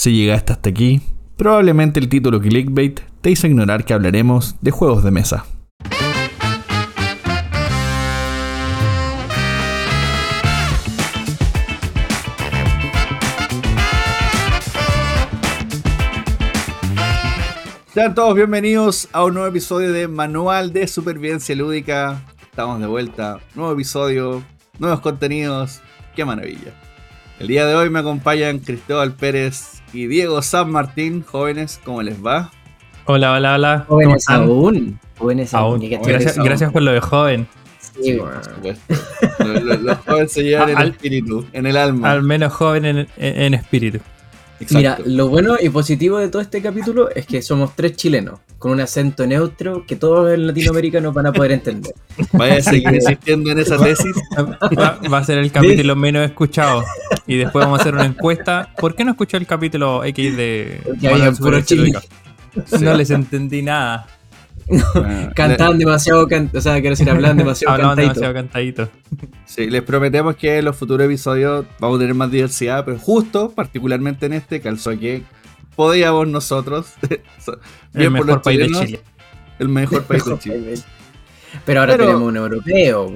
Si llegaste hasta aquí, probablemente el título clickbait te hizo ignorar que hablaremos de juegos de mesa. Sean todos bienvenidos a un nuevo episodio de Manual de Supervivencia Lúdica. Estamos de vuelta, nuevo episodio, nuevos contenidos, qué maravilla. El día de hoy me acompañan Cristóbal Pérez y Diego San Martín. Jóvenes, ¿cómo les va? Hola, hola, hola. Jóvenes aún. Jóvenes aún. Gracias, gracias por lo de joven. Sí, por supuesto. los, jóvenes se llevan en el espíritu, en el alma. Al menos joven en, en espíritu. Mira, lo bueno y positivo de todo este capítulo es que somos tres chilenos, con un acento neutro que todos en Latinoamérica nos van a poder entender. Vaya a seguir insistiendo en esa tesis. Va, a ser el capítulo menos escuchado. Y después vamos a hacer una encuesta. ¿Por qué no escuchó el capítulo X de... No les entendí nada. Cantaban demasiado, o sea, quiero decir, hablan demasiado Hablaban demasiado cantadito. Sí, les prometemos que en los futuros episodios vamos a tener más diversidad, pero justo, particularmente en este, calzó que podíamos nosotros, el mejor país de Chile. El mejor país de Chile. Pero ahora tenemos un europeo.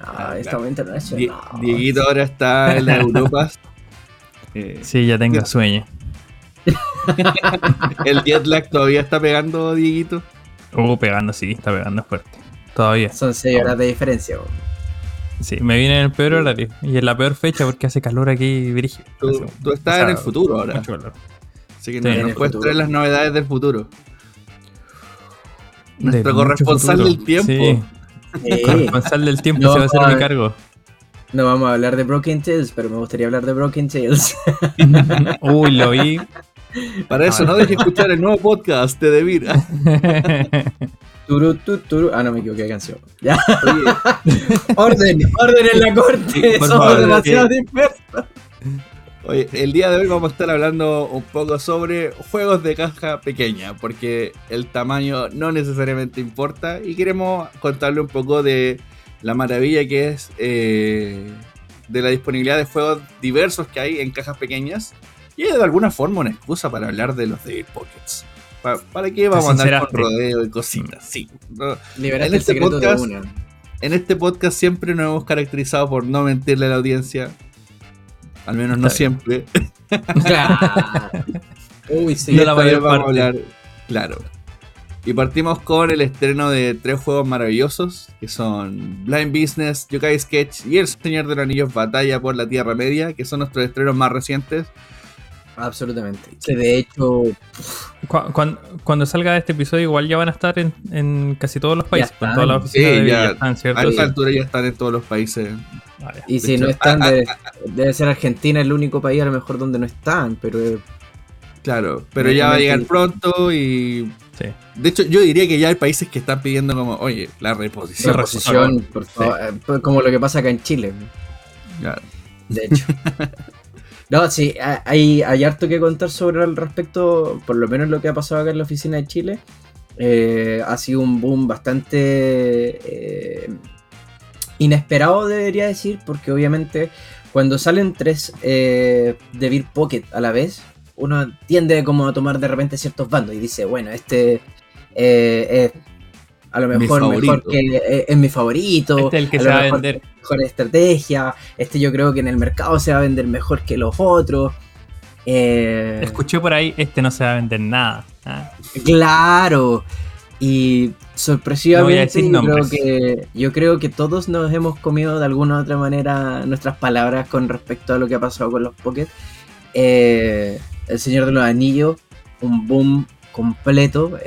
Ah, ah estamos internacional. Dieguito ahora está en las Europas. Eh, sí, ya tengo sueño. el jet lag todavía está pegando, Dieguito. Uh, pegando, sí, está pegando fuerte. Todavía. Son 6 horas de diferencia, Sí, me viene en el peor horario y en la peor fecha porque hace calor aquí, Virgil. Tú, estás en el futuro ahora. Mucho calor. Así que nos puedes traer las novedades del futuro. Nuestro corresponsal del tiempo. Sí. Corresponsal del tiempo se va a hacer mi cargo. No vamos a hablar de Broken Tales, pero me gustaría hablar de Broken Tales. Uy, lo vi. Para eso, no dejes escuchar el nuevo podcast de Devir. Turu, turu. Ah, no me equivoqué de canción. Ya. orden, orden en la corte. Somos demasiado dispersos. Oye, el día de hoy vamos a estar hablando un poco sobre juegos de caja pequeña, porque el tamaño no necesariamente importa y queremos contarle un poco de la maravilla que es eh, de la disponibilidad de juegos diversos que hay en cajas pequeñas y es de alguna forma una excusa para hablar de los David Pockets. ¿Para, qué vamos a andar con rodeo y cositas? Sí. en este podcast, En este podcast siempre nos hemos caracterizado por no mentirle a la audiencia. Al menos no siempre. Uy, sí. No la vamos a hablar. Claro. Y partimos con el estreno de tres juegos maravillosos, que son Blind Business, Yokai Sketch y El Señor de los Anillos Batalla por la Tierra Media, que son nuestros estrenos más recientes. Absolutamente. Que de hecho. Cuando, salga este episodio, igual ya van a estar en, casi todos los países. Con todas las sí, ya, están, ¿cierto? A esta altura ya están en todos los países. Y si no están, debe, ser Argentina el único país a lo mejor donde no están, pero. Claro, pero ya va a llegar pronto y. De hecho, yo diría que ya hay países que están pidiendo como, oye, la reposición. La reposición, por favor. Eh, como lo que pasa acá en Chile. Claro. De hecho. No, sí, hay, hay harto que contar sobre el respecto, por lo menos lo que ha pasado acá en la oficina de Chile. Eh, ha sido un boom bastante eh, inesperado, debería decir, porque obviamente cuando salen tres eh, de Beer Pocket a la vez, uno tiende como a tomar de repente ciertos bandos y dice, bueno, este es a lo mejor mejor que eh, es, mi favorito. Este es el que se va a vender. Mejor estrategia. Este yo creo que en el mercado se va a vender mejor que los otros. Eh, Escuché por ahí, este no se va a vender nada. Ah. Claro. Y sorpresivamente yo, creo que, yo creo que todos nos hemos comido de alguna u otra manera nuestras palabras con respecto a lo que ha pasado con los Pocket. Eh, el Señor de los Anillos, un boom completo.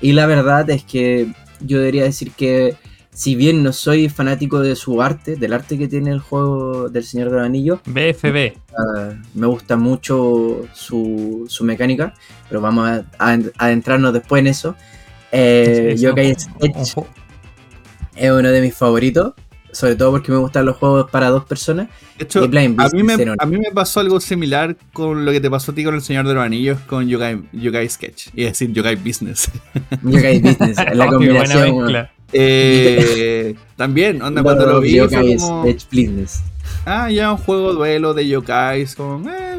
y la verdad es que yo debería decir que si bien no soy fanático de su arte, del arte que tiene el juego del Señor del Anillo, BFB. Ah, me gusta mucho su, mecánica, pero vamos a, adentrarnos después en eso. Eh, Yokai Sketch es uno de mis favoritos sobre todo porque me gustan los juegos para dos personas. a, mí me, a mí me pasó algo similar con lo que te pasó a ti con el Señor de los Anillos con Yogai, Sketch, y es decir, Yogai Business. Yogai Business, la combinación. Eh, también, onda, cuando lo vi. Yogai Sketch Business. Ah, ya un juego duelo de yokais con. Eh,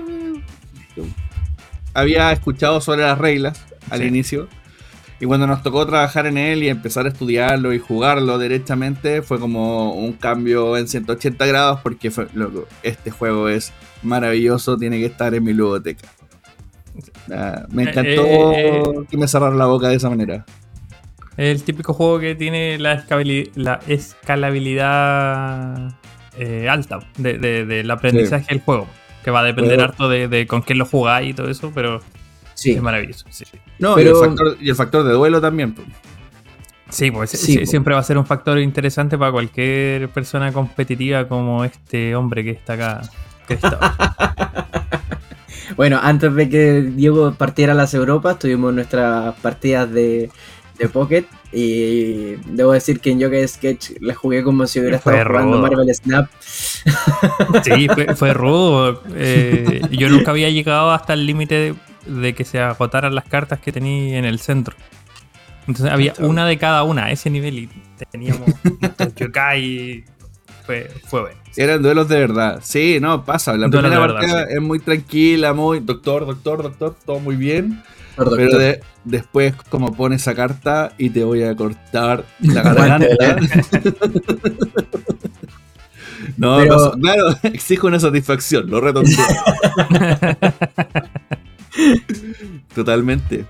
había escuchado sobre las reglas al Sí. inicio. Y cuando nos tocó trabajar en él y empezar a estudiarlo y jugarlo derechamente, fue como un cambio en 180 grados porque fue, loco, este juego es maravilloso, tiene que estar en mi biblioteca. Ah, me Eh, encantó eh, que me cerraran la boca de esa manera. Es el típico juego que tiene la, escalabilidad eh, alta de- de- del aprendizaje del juego. Que va a depender harto de, de con quién lo jugáis y todo eso, pero Sí. es maravilloso. Sí, No, pero- y, el factor, y el factor de duelo también. pues. Sí, pues Sí, sí, po. siempre va a ser un factor interesante para cualquier persona competitiva como este hombre que está acá. Bueno, antes de que Diego partiera a las Europas, tuvimos nuestras partidas de, de Pocket. Y debo decir que en Yoga Sketch la jugué como si hubiera Fue estado jugando rudo. Marvel Snap. Sí, fue, fue rudo. Eh, yo nunca había llegado hasta el límite de, que se agotaran las cartas que tenía en el centro. Entonces había una de cada una a ese nivel y teníamos yokai. Fue, fue bueno. Eran duelos de verdad. Sí, no, pasa. La Duelos primera verdad, partida es muy tranquila, muy doctor, doctor, doctor, todo muy bien. Pero doctor. de- después, como pone esa carta y te voy a cortar la garganta. no, Pero- pasa- claro, exijo una satisfacción, lo reto. Totalmente.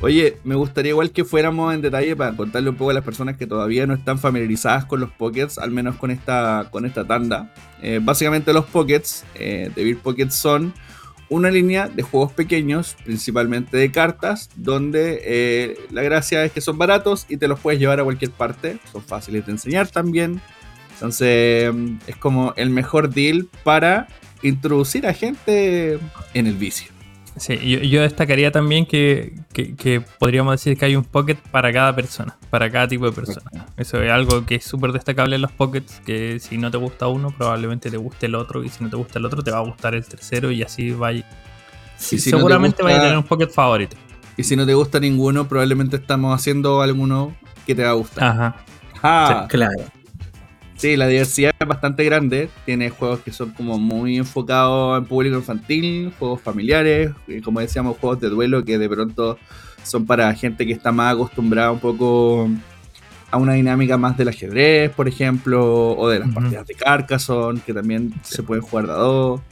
Oye, me gustaría igual que fuéramos en detalle para contarle un poco a las personas que todavía no están familiarizadas con los Pockets, al menos con esta, con esta tanda. Eh, básicamente los Pockets, eh, de Beer Pockets son una línea de juegos pequeños, principalmente de cartas, donde eh, la gracia es que son baratos y te los puedes llevar a cualquier parte. Son fáciles de enseñar también. Entonces mm, es como el mejor deal para introducir a gente en el vicio. Sí, yo, yo destacaría también que, que- que podríamos decir que hay un pocket para cada persona, para cada tipo de persona. Eso es algo que es súper destacable en los pockets, que si no te gusta uno, probablemente te guste el otro, y si no te gusta el otro, te va a gustar el tercero, y así va. Y si no seguramente va a gusta- tener un pocket favorito. Y si no te gusta ninguno, probablemente estamos haciendo alguno que te va a gustar. Ajá. Ah, Claro. Sí, la diversidad es bastante grande. Tiene juegos que son como muy enfocados en público infantil, juegos familiares, y como decíamos, juegos de duelo que de pronto son para gente que está más acostumbrada un poco a una dinámica más del ajedrez, por ejemplo, o de las partidas de Carcassonne, que también se pueden jugar de a dos. O,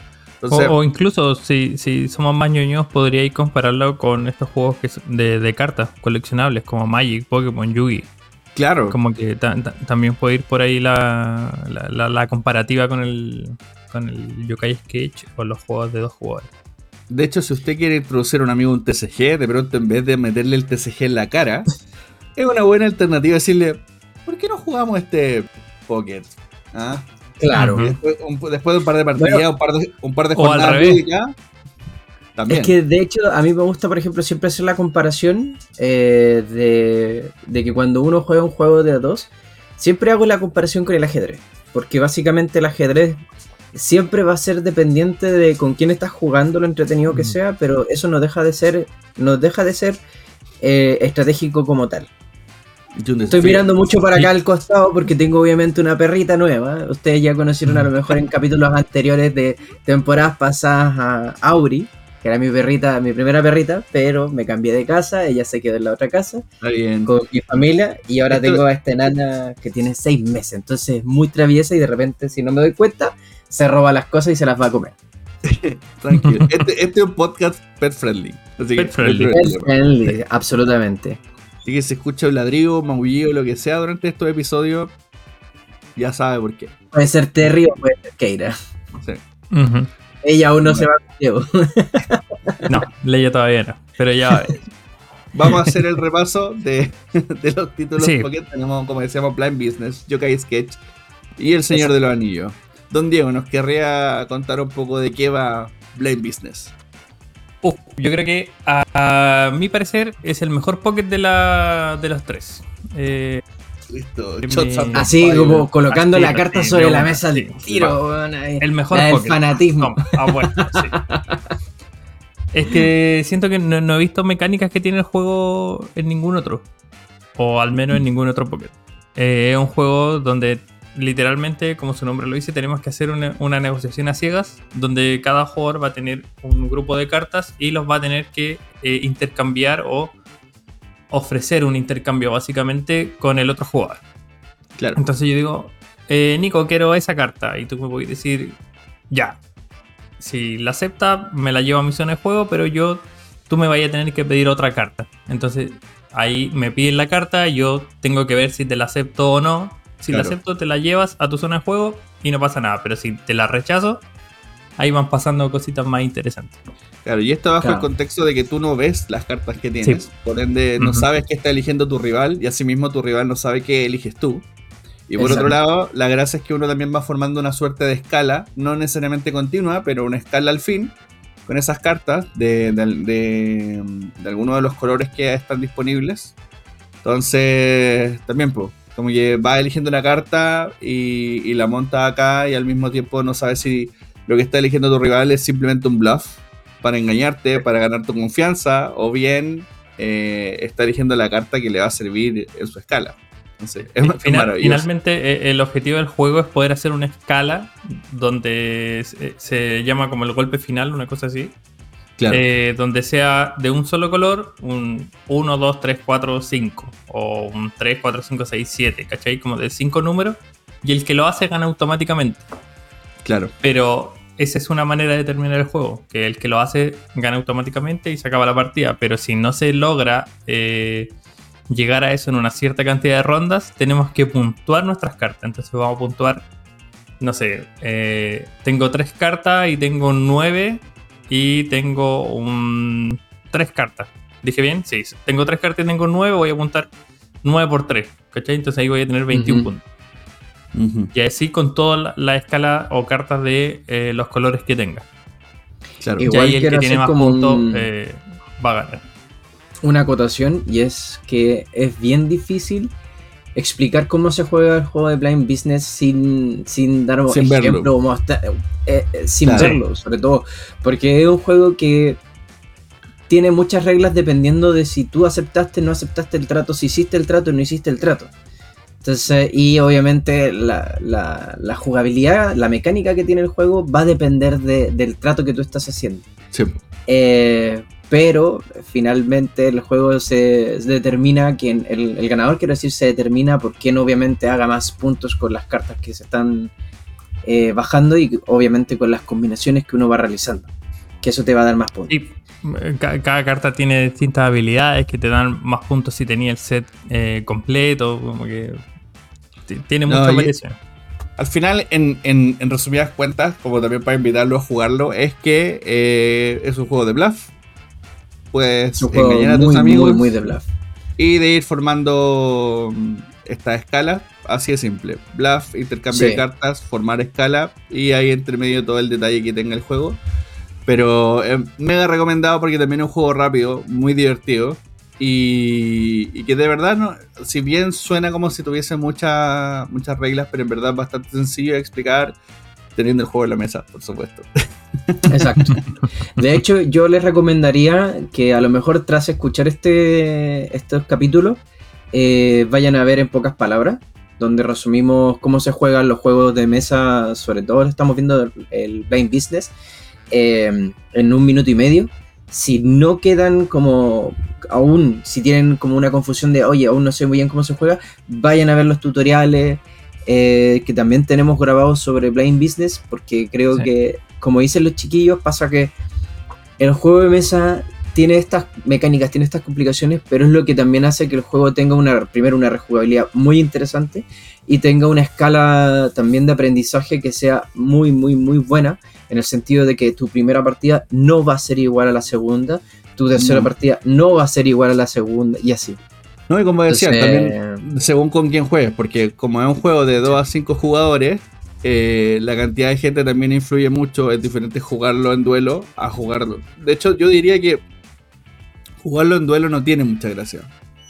Entonces, o incluso, si, si somos más ñoños, podríais compararlo con estos juegos que son de, de cartas coleccionables, como Magic, Pokémon, Yugi. Claro, Como que ta- ta- también puede ir por ahí la, la, la- la comparativa con el, con el Yokai Sketch o los juegos de dos jugadores. de hecho, si usted quiere introducir a un amigo un TCG, de pronto en vez de meterle el TCG en la cara, es una buena alternativa decirle, ¿por qué no jugamos este Pocket? ¿Ah? Claro. Después, un, después de un par de partidas, Bueno. un par de, un par de O al jornadas revés. lúdicas, también. Es que de hecho a mí me gusta, por ejemplo, siempre hacer la comparación eh, de, de que cuando uno juega un juego de a dos, siempre hago la comparación con el ajedrez. Porque básicamente el ajedrez siempre va a ser dependiente de con quién estás jugando, lo entretenido que Mm. sea, pero eso no deja de ser, no deja de ser eh, estratégico como tal. Estoy mirando mucho para acá al costado porque tengo obviamente una perrita nueva. Ustedes ya conocieron a lo mejor en capítulos anteriores de temporadas pasadas a Auri, que era mi perrita, mi primera perrita, pero me cambié de casa, ella se quedó en la otra casa bien. con mi familia y ahora Esto- tengo a esta enana que tiene seis meses, entonces es muy traviesa y de repente si no me doy cuenta se roba las cosas y se las va a comer. Tranquilo. Este, este es un podcast pet friendly. Así que, Pet friendly. problema. friendly, absolutamente. Así que si escucha un ladrido, maullido, lo que sea durante estos episodios, ya sabe por qué. Puede ser Terry o puede ser Keira. Sí. Ujú. Ella aún no se va con Diego. No, Leia todavía no. Pero ya. Vamos a hacer el repaso de, de los títulos Sí. porque tenemos, como decíamos, Blind Business, Yokai Sketch y El Señor de los Anillos. Don Diego, ¿nos querría contar un poco de qué va Blind Business? Uf, yo creo que a, a mi parecer es el mejor pocket de, la, de los tres. Eh, Listo. Me-. Así Fire. como colocando la carta sobre la mesa sí, tiro, el mejor La del fanatismo. No, ah, bueno, sí. Es que siento que no, no he visto mecánicas que tiene el juego en ningún otro. O al menos en ningún otro Pocket. Eh, es un juego donde literalmente, como su nombre lo dice, tenemos que hacer una, una negociación a ciegas donde cada jugador va a tener un grupo de cartas y los va a tener que eh, intercambiar o ofrecer un intercambio básicamente con el otro jugador. Claro. Entonces yo digo, eh, Nico, quiero esa carta. Y tú me puedes decir, ya. Si la acepta, me la llevo a mi zona de juego, pero yo, tú me vayas a tener que pedir otra carta. Entonces ahí me piden la carta, yo tengo que ver si te la acepto o no. Si la acepto, te la llevas a tu zona de juego y no pasa nada. Pero si te la rechazo, ahí van pasando cositas más interesantes. Claro, y esto bajo Claro. el contexto de que tú no ves las cartas que tienes. Por ende, no sabes qué está eligiendo tu rival y asimismo tu rival no sabe qué eliges tú. Y por Exacto. otro lado, la gracia es que uno también va formando una suerte de escala, no necesariamente continua, pero una escala al fin, con esas cartas de, de, de, de alguno de los colores que están disponibles. Entonces, también, pues, como que va eligiendo una carta y, y la monta acá y al mismo tiempo no sabes si lo que está eligiendo tu rival es simplemente un bluff para engañarte, para ganar tu confianza, o bien eh, está eligiendo la carta que le va a servir en su escala. Entonces, es, Final- finalmente, eh, el objetivo del juego es poder hacer una escala donde se, se llama como el golpe final, una cosa así. Claro. eh, donde sea de un solo color, un 1, 2, 3, 4, 5. O un 3, 4, 5, 6, 7. ¿Cachai? Como de 5 números. Y el que lo hace gana automáticamente. claro. Pero esa es una manera de terminar el juego. Que el que lo hace gana automáticamente y se acaba la partida. Pero si no se logra eh, llegar a eso en una cierta cantidad de rondas, tenemos que puntuar nuestras cartas. Entonces vamos a puntuar, no sé, eh, tengo tres cartas y tengo un 9 y tengo un... tres cartas. ¿Dije bien? Sí, tengo tres cartas y tengo 9, voy a apuntar 9 por 3. ¿Cachai? Entonces ahí voy a tener 21 Ujú. puntos. Y así con toda la, la escala o cartas de eh, los colores que tenga. Claro. Igual y ahí el que quiero tiene hacer más como puntos un- eh, va a ganar. una acotación y es que es bien difícil explicar cómo se juega el juego de Blind Business sin, sin dar un Sin ejemplo eh, eh, sin Claro. verlo, sobre todo. Porque es un juego que tiene muchas reglas dependiendo de si tú aceptaste o no aceptaste el trato, si hiciste el trato o no hiciste el trato. Entonces, y obviamente la, la- la jugabilidad, la mecánica que tiene el juego va a depender de- del trato que tú estás haciendo. Sí. Eh, pero finalmente el juego se, se determina, quien, el, el ganador quiero decir, se determina por quien obviamente haga más puntos con las cartas que se están eh, bajando y obviamente con las combinaciones que uno va realizando. Que eso te va a dar más puntos. Y eh, ca- cada carta tiene distintas habilidades que te dan más puntos si tenía el set eh, completo. Como que tiene No, mucha variación. Al final, en, en- en resumidas cuentas, como también para invitarlo a jugarlo, es que eh, es un juego de bluff. Puedes Es un juego engañar a muy, tus amigos muy, muy de bluff. y de ir formando mm, esta escala. Así de simple. Bluff, intercambio Sí. de cartas, formar escala y ahí entre medio todo el detalle que tenga el juego. Pero eh, mega recomendado porque también es un juego rápido, muy divertido. Y, y que de verdad, no, si bien suena como si tuviese muchas muchas reglas, pero en verdad es bastante sencillo de explicar teniendo el juego en la mesa, por supuesto. Exacto. De hecho, yo les recomendaría que a lo mejor tras escuchar este, estos capítulos, eh, vayan a ver en pocas palabras, donde resumimos cómo se juegan los juegos de mesa, sobre todo estamos viendo el, el Blind Business, eh, en un minuto y medio. Si no quedan como aún, si tienen como una confusión de, oye, aún no sé muy bien cómo se juega, vayan a ver los tutoriales eh, que también tenemos grabados sobre Blind Business, porque creo Sí. que, como dicen los chiquillos, pasa que el juego de mesa tiene estas mecánicas, tiene estas complicaciones, pero es lo que también hace que el juego tenga una, primero una rejugabilidad muy interesante y tenga una escala también de aprendizaje que sea muy, muy, muy buena, en el sentido de que tu primera partida no va a ser igual a la segunda, tu tercera No. partida no va a ser igual a la segunda, y así. No, y como decía, Entonces, también según con quién juegues, porque como es un juego de 2 a 5 jugadores, eh, la cantidad de gente también influye mucho. Es diferente jugarlo en duelo a jugarlo. De hecho, yo diría que jugarlo en duelo no tiene mucha gracia.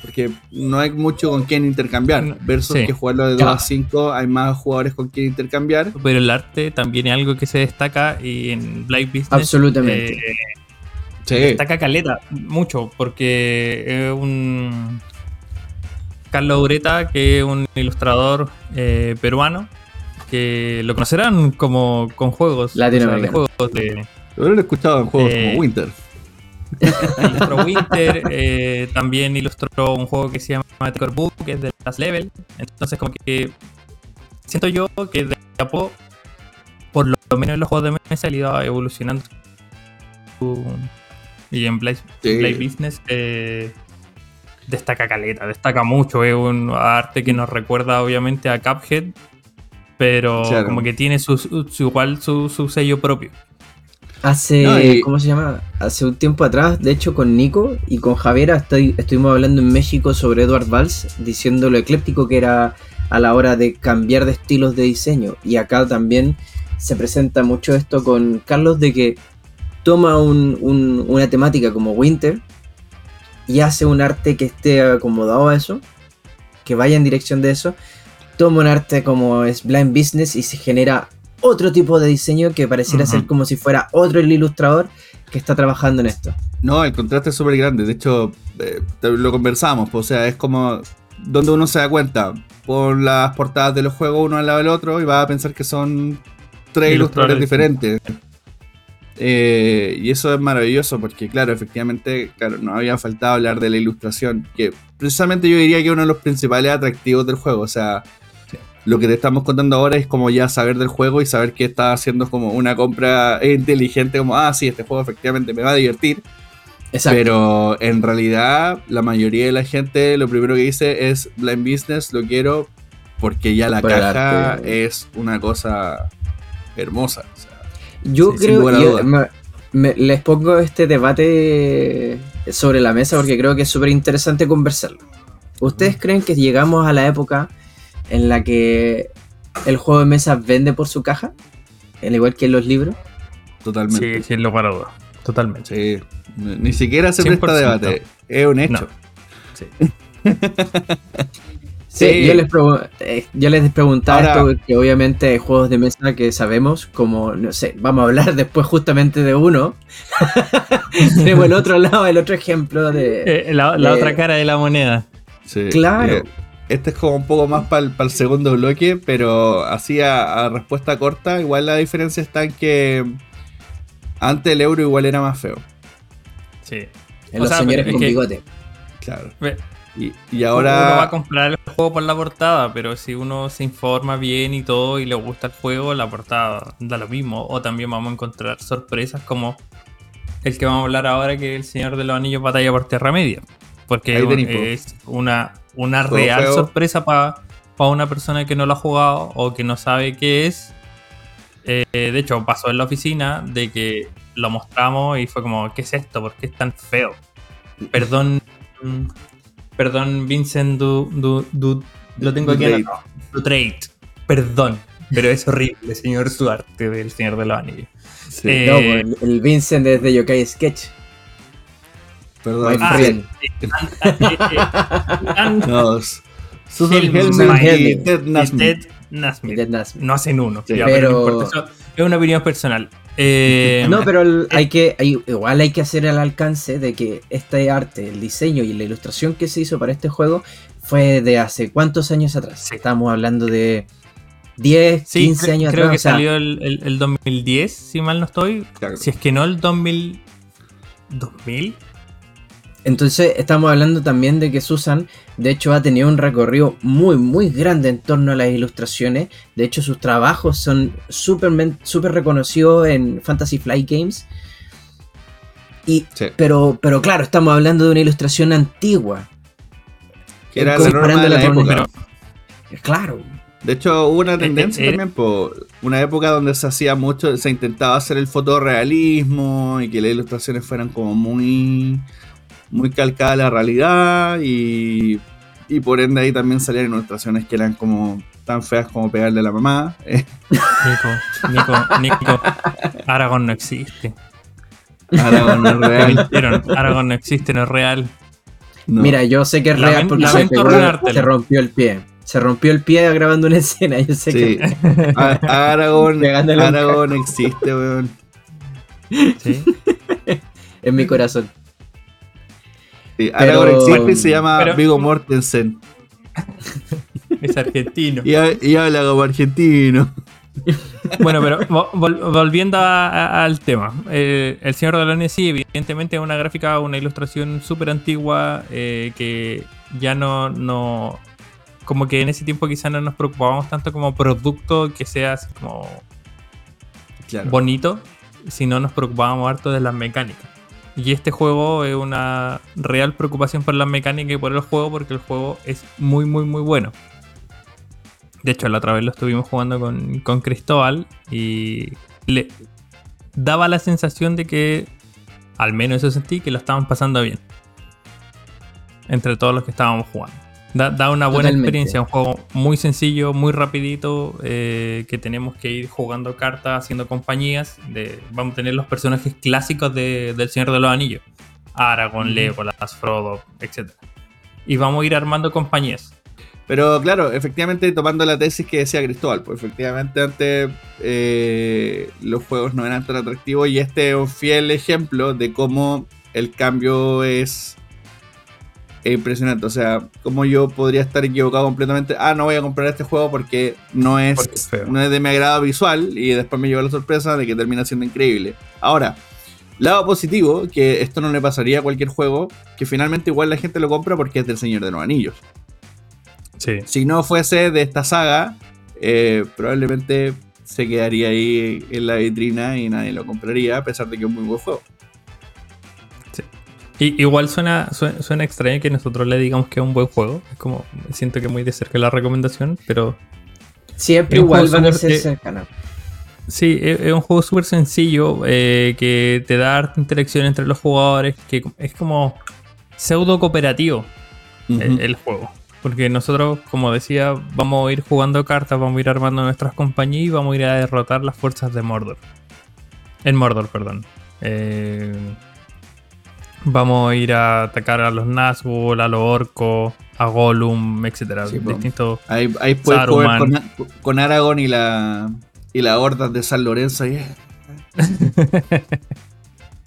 Porque no hay mucho con quién intercambiar. Versus Sí. que jugarlo de 2 a 5 hay más jugadores con quien intercambiar. Pero el arte también es algo que se destaca y en Blind Business. Absolutamente. eh, Sí, destaca caleta mucho porque es un. Carlos Ureta, que es un ilustrador eh, peruano, que lo conocerán como con juegos. Latinoamericanos. juegos de, Yo lo he escuchado en juegos Eh, como Winter. ilustró Winter, eh, también ilustró un juego que se llama Ticor Book, que es de Last Level. Entonces, como que siento yo que de a poco, por lo menos en los juegos de mesa, él iba evolucionando. su- Y en Play, Sí. Play Business eh, destaca caleta, destaca mucho. Es un arte que nos recuerda, obviamente, a Cuphead, pero Claro. como que tiene su, su- su- igual su, su sello propio. Hace, No, y- ¿cómo se llama? Hace un tiempo atrás, de hecho, con Nico y con Javiera estoy, estuvimos hablando en México sobre Edward Valls, diciendo lo ecléptico que era a la hora de cambiar de estilos de diseño. Y acá también se presenta mucho esto con Carlos de que toma un- un- una temática como Winter y hace un arte que esté acomodado a eso, que vaya en dirección de eso. Toma un arte como es Blind Business y se genera otro tipo de diseño que pareciera ser como si fuera otro el ilustrador que está trabajando en esto. No, el contraste es súper grande. De hecho, eh, lo conversamos. pues, o sea, es como donde uno se da cuenta. Pon las portadas de los juegos uno al lado del otro y va a pensar que son tres ilustradores Ilustradores diferentes. Eh, y eso es maravilloso porque, claro, efectivamente, claro, no había faltado hablar de la ilustración, que precisamente yo diría que es uno de los principales atractivos del juego. O sea, lo que te estamos contando ahora es como ya saber del juego y saber que estás haciendo como una compra inteligente, como, ah, sí, este juego efectivamente me va a divertir. Exacto. Pero en realidad, la mayoría de la gente lo primero que dice es Blind Business, lo quiero porque ya la caja arte. es una cosa hermosa. o sea, Yo Sí, creo me- me- les pongo este debate sobre la mesa porque creo que es súper interesante conversarlo. ¿Ustedes creen que llegamos a la época en la que el juego de mesa vende por su caja? Al igual que en los libros. totalmente. Sí, sin lugar a dudas. Totalmente. Sí. Ni siquiera se presta 100%. debate. Es un hecho. No. Sí. Sí, Sí. Yo, les eh, yo les preguntaba Ahora- esto porque obviamente hay juegos de mesa que sabemos, como, no sé, vamos a hablar después justamente de uno. Tenemos el otro lado, el otro ejemplo de... Eh, la la otra cara de la moneda. Sí. Claro. Eh, Este es como un poco más para el, segundo bloque, pero así a, a respuesta corta, igual la diferencia está en que antes el euro igual era más feo. Sí. En o los sea, señores con que- bigote. Claro. Y, y Uno va a ahora... comprar el juego por la portada, pero si uno se informa bien y todo y le gusta el juego, la portada da lo mismo. O también vamos a encontrar sorpresas como el que vamos a hablar ahora, que es el Señor de los Anillos Batalla por Tierra Media. Porque es una, una real sorpresa para una persona que no lo ha jugado o que no sabe qué es. Eh, de hecho, pasó en la oficina de que lo mostramos y fue como, ¿qué es esto? ¿Por qué es tan feo? Perdón, perdón, Vincent Du, Du- Du- lo tengo aquí anotado. Dutrade. Perdón, pero es horrible, señor, su arte del Señor de los Anillos. Sí, Eh, No, el, el Vincent es de Yokai Sketch. Perdón. friend. No, Susan Helm- Helming y. Ted Nasmith. No hacen uno. Sí. ya, Pero- no importa, eso es una opinión personal. Eh, No, pero el- hay que, hay- igual hay que hacer el alcance de que este arte, el diseño y la ilustración que se hizo para este juego fue de hace cuántos años atrás. Sí. Estamos hablando de 10, Sí, 15 cre- años creo atrás. que o sea, salió el, el- el 2010, si mal no estoy. Claro. Si es que no el 2000. ¿2000? Entonces estamos hablando también de que Susan, de hecho, ha tenido un recorrido muy, muy grande en torno a las ilustraciones. De hecho, sus trabajos son súper súper reconocidos en Fantasy Flight Games. Y, Sí. pero, pero claro, estamos hablando de una ilustración antigua. Que era la norma de la época. Claro. De hecho, hubo una tendencia eh. también, por una época donde se hacía mucho, se intentaba hacer el fotorrealismo y que las ilustraciones fueran como muy, muy calcadas a la realidad y, y por ende ahí también salían ilustraciones que eran como tan feas como pegarle a la mamá. Nico, Nico, Nico. Aragón no existe. Aragorn no es real. Aragón no existe, no es real. No. Mira, yo sé que es real porque se, pegó- se rompió el pie. Se rompió el pie grabando una escena. Yo sé Sí. que. A- Aragorn, Pegándole un Aragorn existe, weón. Sí. En mi corazón. Sí, Pero- Aragorn existe y se llama Pero- Vigo Mortensen. Es argentino. Y, ha- y habla como argentino. Bueno, pero vo- vol- volviendo a- a- al tema. eh, el Señor de los Anillos sí, evidentemente es una gráfica, una ilustración súper antigua eh, que ya no, no... Como que en ese tiempo quizás no nos preocupábamos tanto como producto que sea así como Claro. bonito, sino nos preocupábamos harto de las mecánicas. Y este juego es una real preocupación por las mecánicas y por el juego, porque el juego es muy, muy, muy bueno. De hecho, la otra vez lo estuvimos jugando con, con Cristóbal y le daba la sensación de que, al menos eso sentí, que lo estaban pasando bien. Entre todos los que estábamos jugando. Da, da una buena Totalmente. experiencia, un juego muy sencillo, muy rapidito, eh, que tenemos que ir jugando cartas, haciendo compañías. De, vamos a tener los personajes clásicos de- del Señor de los Anillos. Aragorn, Ujú. Legolas, Frodo, etc. Y vamos a ir armando compañías. Pero claro, efectivamente tomando la tesis que decía Cristóbal, pues efectivamente antes eh, los juegos no eran tan atractivos y este es un fiel ejemplo de cómo el cambio es impresionante. O sea, cómo yo podría estar equivocado completamente. Ah, no voy a comprar este juego porque no es, Porque no es de mi agrado visual y después me lleva la sorpresa de que termina siendo increíble. Ahora, lado positivo, que esto no le pasaría a cualquier juego, que finalmente igual la gente lo compra porque es del Señor de los Anillos. Sí. Si no fuese de esta saga, eh, probablemente se quedaría ahí en la vitrina y nadie lo compraría, a pesar de que es un muy buen juego. Y, igual suena, suena, suena extraño que nosotros le digamos que es un buen juego. Es como, siento que muy de cerca la recomendación, pero Siempre igual van a súper, ser eh, cercanos. sí, es, es un juego súper sencillo eh, que te da harta interacción entre los jugadores, que es como pseudo cooperativo el, Ujú. el juego. Porque nosotros, como decía, vamos a ir jugando cartas, vamos a ir armando nuestras compañías y vamos a ir a derrotar las fuerzas de Mordor. En Mordor, perdón. Eh, vamos a ir a atacar a los Nazgûl, a los orcos, a Gollum. Sí, po. Distintos. Ahí, ahí puedes jugar con, con Aragorn y la y la horda de San Lorenzo. y-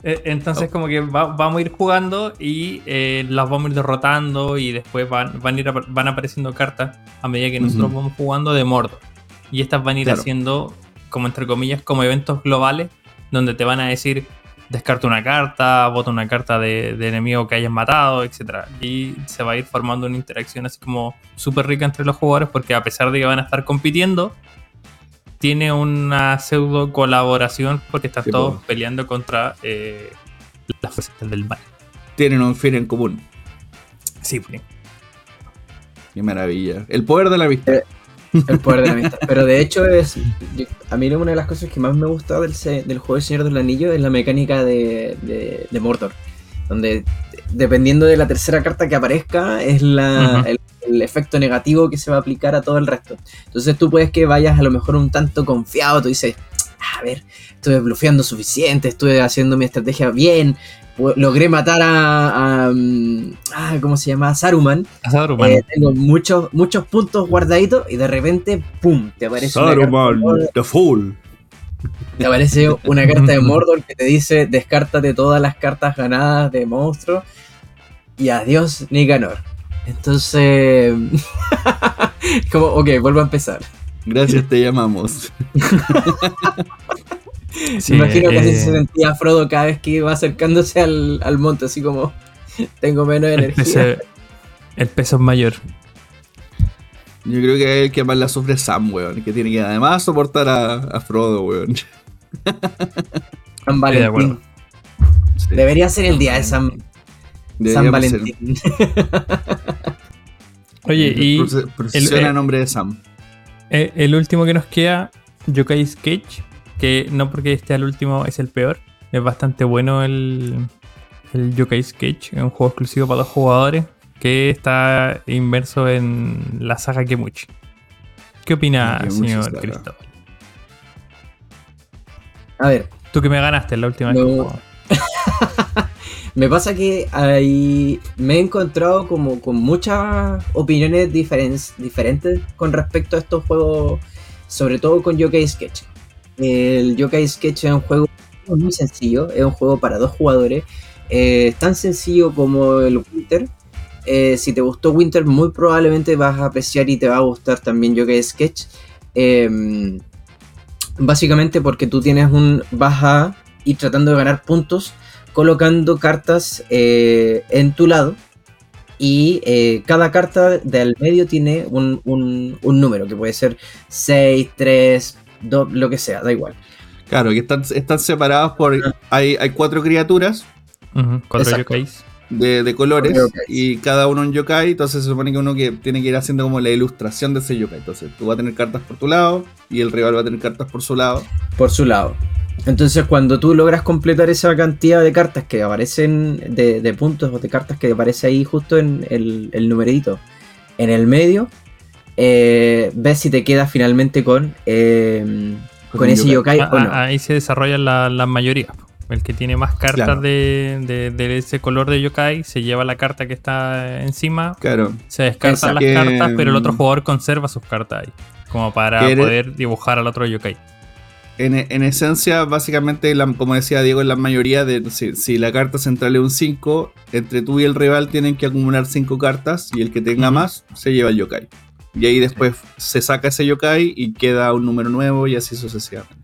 Eh, Entonces, Oh. como que va- vamos a ir jugando y eh, las vamos a ir derrotando y después van, van, a ir, van apareciendo cartas a medida que nosotros vamos jugando de Mordor. Y estas van a ir Claro. haciendo, como entre comillas, como eventos globales donde te van a decir descarta una carta, bota una carta de, de enemigo que hayas matado, etc. Y se va a ir formando una interacción así como súper rica entre los jugadores porque a pesar de que van a estar compitiendo, tiene una pseudo colaboración porque están Sí, todos po. peleando contra eh, las fuerzas del mal. Tienen un fin en común. Sí, pues. Qué maravilla. El poder de la vista. Eh, El poder de la amistad. Pero de hecho, es yo- a mí una de las cosas que más me gusta del, del juego del Señor del Anillo es la mecánica de, de, de Mordor. Donde dependiendo de la tercera carta que aparezca, es la, el, el efecto negativo que se va a aplicar a todo el resto. Entonces tú puedes que vayas a lo mejor un tanto confiado, tú dices, "Ah, a ver, estuve blufeando suficiente, estuve haciendo mi estrategia bien, logré matar a, a, mm, ah, ¿cómo se llama? A Saruman. Eh, tengo muchos, muchos puntos guardaditos y de repente, ¡pum! Te aparece, una carta, de Saruman, Mordor- the Fool. te aparece una carta de Mordor que te dice descártate todas las cartas ganadas de monstruo y adiós Nicanor. Entonces, como, ok, vuelvo a empezar. Gracias, te llamamos. Sí, Me imagino que así eh, se sentía Frodo cada vez que iba acercándose al, al monte, así como tengo menos el, energía. peso, el peso es mayor. Yo creo que el que más la sufre es Sam, weón. Que tiene que además soportar a, a Frodo, weón. San de acuerdo. Valentín. Sí. Debería ser el día de San, San Valentín. Oye, y Proce- Procesiona el- a nombre de Sam. eh, el último que nos queda, Yokai Sketch, que no porque esté al último es el peor. Es bastante bueno el, el Yokai Sketch, es un juego exclusivo para dos jugadores que está inmerso en la saga Kemuchi. ¿Qué opina, Kemuchi señor. Cristóbal? A ver, Tú que me ganaste la última vez No. que. Me pasa que ahí me he encontrado como con muchas opiniones diferen- diferentes con respecto a estos juegos, sobre todo con Yokai Sketch. El Yokai Sketch es un juego muy sencillo, es un juego para dos jugadores, eh, es tan sencillo como el Winter, eh, si te gustó Winter, muy probablemente vas a apreciar y te va a gustar también Yokai Sketch. Em, básicamente porque tú tienes un. vas a ir tratando de ganar puntos colocando cartas eh, en tu lado. Y eh, cada carta del medio tiene un, un- un número, que puede ser 6, 3, 2, lo que sea, da igual. Claro, que están, están separados por. Hay, hay cuatro criaturas Cuatro yokais. de, de colores yokais. y cada uno un yokai. Entonces se supone que uno que tiene que ir haciendo como la ilustración de ese yokai. Entonces tú vas a tener cartas por tu lado y el rival va a tener cartas por su lado. por su lado. Entonces, cuando tú logras completar esa cantidad de cartas que aparecen, de, de puntos o de cartas que aparece ahí justo en el, el numerito en el medio, eh, ves si te quedas finalmente con, eh, con, ese yokai Ah, o no. ah, Ahí se desarrollan la- las mayorías. El que tiene más cartas Claro. de, de- de ese color de yokai se lleva la carta que está encima, Claro. se descartan las Que- cartas, pero el otro jugador conserva sus cartas ahí. Como para eres- poder dibujar al otro yokai. En, en esencia, básicamente, la- como decía Diego, en la mayoría de. Si, si la carta central es un 5, entre tú y el rival tienen que acumular 5 cartas y el que tenga más se lleva el yokai. Y ahí después se saca ese yokai y queda un número nuevo y así sucesivamente.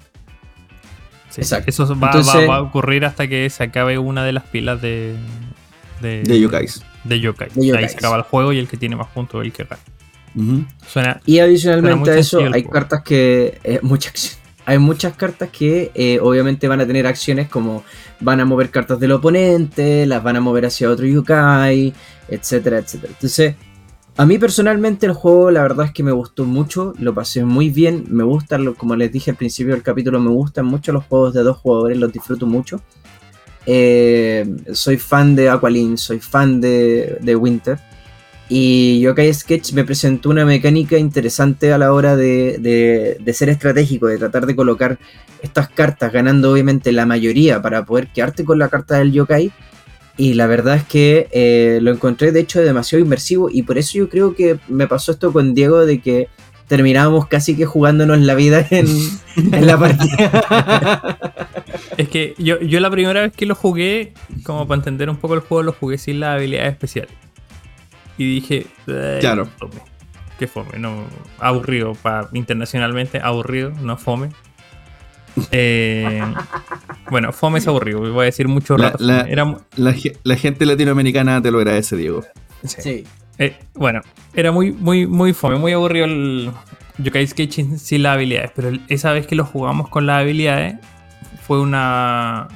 Sí, Exacto. Eso va, Entonces- va- va a ocurrir hasta que se acabe una de las pilas de. De, De yokais. De yokai. De Ahí yokais. se acaba el juego y el que tiene más puntos es el que gana. Suena. Y Suena adicionalmente a eso, hay cartas que. eh, mucha acción. Hay muchas cartas que eh, obviamente van a tener acciones como van a mover cartas del oponente, las van a mover hacia otro yokai, etcétera, etcétera. Entonces, a mí personalmente el juego la verdad es que me gustó mucho, lo pasé muy bien, me gustan, como les dije al principio del capítulo, me gustan mucho los juegos de dos jugadores, los disfruto mucho. Eh, soy fan de Aqualin, soy fan de, de Winter. Y Yokai Sketch me presentó una mecánica interesante a la hora de, de- de ser estratégico, de tratar de colocar estas cartas, ganando obviamente la mayoría para poder quedarte con la carta del Yokai. Y la verdad es que eh, lo encontré de hecho demasiado inmersivo y por eso yo creo que me pasó esto con Diego de que terminábamos casi que jugándonos la vida en, en la partida. Es que yo, yo la primera vez que lo jugué, como para entender un poco el juego, lo jugué sin las habilidades especiales. Y dije, "Ay, Claro. fome. Qué fome, no. Aburrido, pa, internacionalmente, aburrido, no fome. Eh, bueno, fome es aburrido, voy a decir mucho La- rato. la-. Era, gente latinoamericana te lo agradece, Diego. sí. eh, bueno, era muy, muy, muy fome, muy aburrido el Yokai Sketch sin- las habilidades. Pero esa vez que lo jugamos con las habilidades, fue una.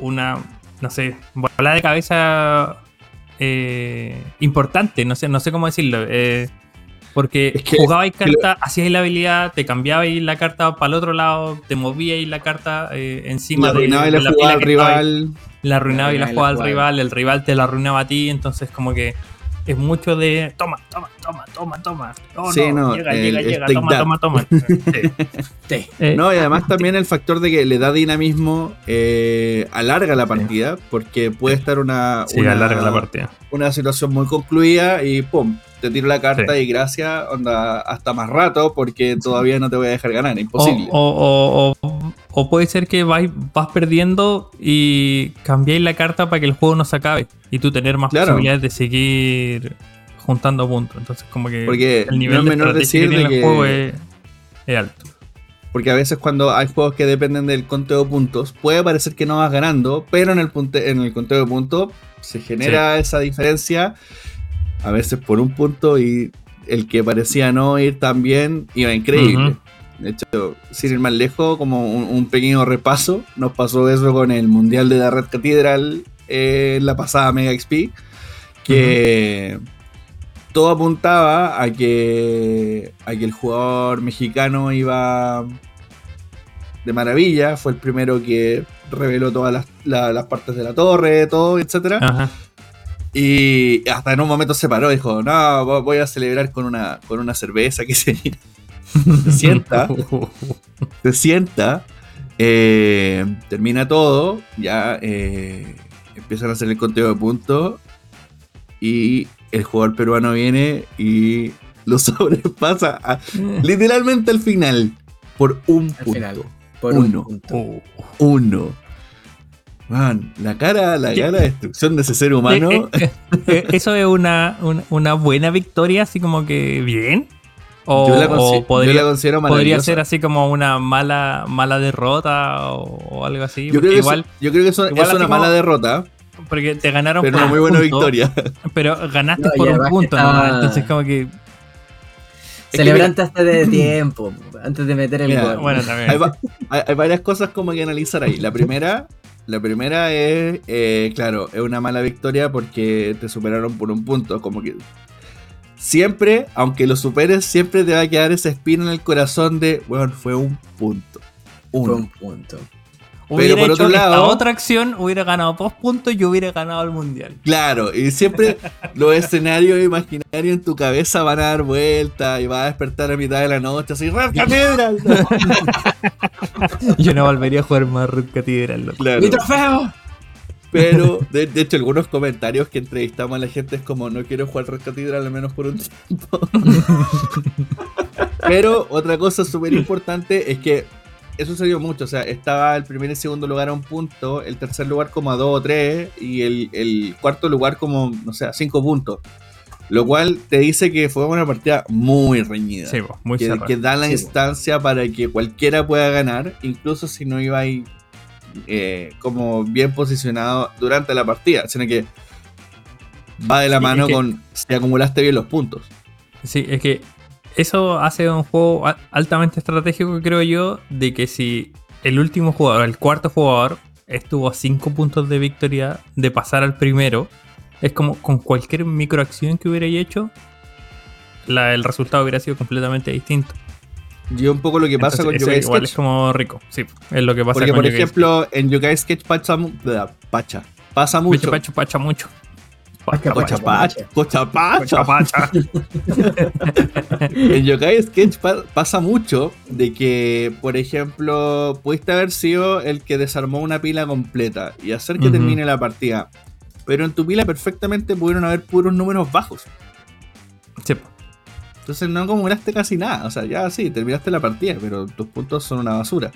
Una. No sé, bola de cabeza eh, importante. No sé, no sé cómo decirlo. eh, porque Es que- jugabais carta, hacíais la habilidad, te cambiabais la carta para el otro lado, te movíais la carta eh, encima La de, arruinaba y de la la jugaba pila al que rival. la arruinaba y la jugaba al rival, el rival te la arruinaba a ti, entonces como que es mucho de toma, toma, toma, toma, toma. Oh, Sí, no, llega, el- llega, el llega, take toma, toma, toma. Sí. Sí. Eh, No, y además también el factor de que le da dinamismo eh, alarga la partida, porque puede estar una, sí, una, alarga la partida. una situación muy concluida y pum, te tiro la carta Sí. y gracias, onda, hasta más rato, porque todavía no te voy a dejar ganar, O, imposible. o- o- o- o puede ser que vais, vas perdiendo y cambiáis la carta para que el juego no se acabe y tú tener más Claro. posibilidades de seguir juntando puntos. Entonces como que Porque el nivel no es de menor que decir tiene de el que- juego es, es alto. Porque a veces cuando hay juegos que dependen del conteo de puntos, puede parecer que no vas ganando, pero en el, punte- en el conteo de puntos se genera esa diferencia, a veces por un punto, y el que parecía no ir tan bien iba increíble. De hecho, sin ir más lejos, como un, un pequeño repaso, nos pasó eso con el Mundial de la Red Cathedral eh, en la pasada Mega XP, que todo apuntaba a que, a que el jugador mexicano iba de maravilla, fue el primero que reveló todas las, la- las partes de la torre, todo, etcétera. Ajá. Y hasta en un momento se paró y dijo, no, vo- voy a celebrar con una, con una cerveza que se, se sienta, se sienta, eh, termina todo, ya eh, empiezan a hacer el conteo de puntos y el jugador peruano viene y lo sobrepasa a- literalmente al final por un Al punto. final. Por Uno. un punto. Uh, Uno. Man, la cara, la cara de destrucción de ese ser humano. Eh, eh, eh, eso es una, una, una buena victoria, así como que bien. O, yo, la o yo podría, la considero podría ser así como una mala, mala derrota o, o algo así. Yo creo que, igual, eso- yo creo que eso igual es una como- mala derrota, porque te ganaron pero por una un muy buena punto, victoria. Pero ganaste No, por un punto, estaba- ¿no? Entonces, como que. Celebrante hasta de tiempo, antes de meter el Mira, gol. Bueno, también. hay- hay varias cosas como que analizar ahí. La primera, la primera es, eh, claro, es una mala victoria porque te superaron por un punto. Como que siempre, aunque lo superes, siempre te va a quedar esa espina en el corazón de, bueno, fue un punto. Fue un punto. Hubiera por hecho otro esta lado- otra acción, hubiera ganado dos puntos y hubiera ganado el mundial. Claro, y siempre los escenarios imaginarios en tu cabeza van a dar vuelta y vas a despertar a mitad de la noche así, ¡Red Cathedral! Yo no volvería a jugar más Red Cathedral. Claro. ¡Mi trofeo! Pero, de, de hecho, algunos comentarios que entrevistamos a la gente es como, no quiero jugar Red Cathedral al menos por un tiempo. Pero otra cosa súper importante es que eso se dio mucho. O sea, estaba el primer y segundo lugar a un punto, el tercer lugar como a dos o tres, y el, el cuarto lugar como, no sé, a cinco puntos. Lo cual te dice que fue una partida muy reñida. Sí, muy que, que da la Sí, instancia para que cualquiera pueda ganar, incluso si no iba ahí eh, como bien posicionado durante la partida, sino que va de la Sí, mano es que- con si acumulaste bien los puntos. Sí, es que eso hace un juego altamente estratégico, creo yo, de que si el último jugador, el cuarto jugador, estuvo a 5 puntos de victoria de pasar al primero, es como con cualquier microacción que hubiera hecho, la- el resultado hubiera sido completamente distinto. Y un poco lo que pasa Entonces, con Yokai igual Sketch. es como rico, sí, es lo que pasa Porque, con por Yokai ejemplo, en Yokai Sketch bla, pacha, pasa mucho. Pacha, pacha, pacha mucho. Pacha, Cocha pacha, pacha, cocha pacha. Pacha, pacha. En Yokai Sketch pa- pasa mucho de que, por ejemplo, pudiste haber sido el que desarmó una pila completa y hacer que termine la partida. Pero en tu pila perfectamente pudieron haber puros números bajos. Sí. Entonces no acumulaste casi nada. O sea, ya sí, terminaste la partida, pero tus puntos son una basura.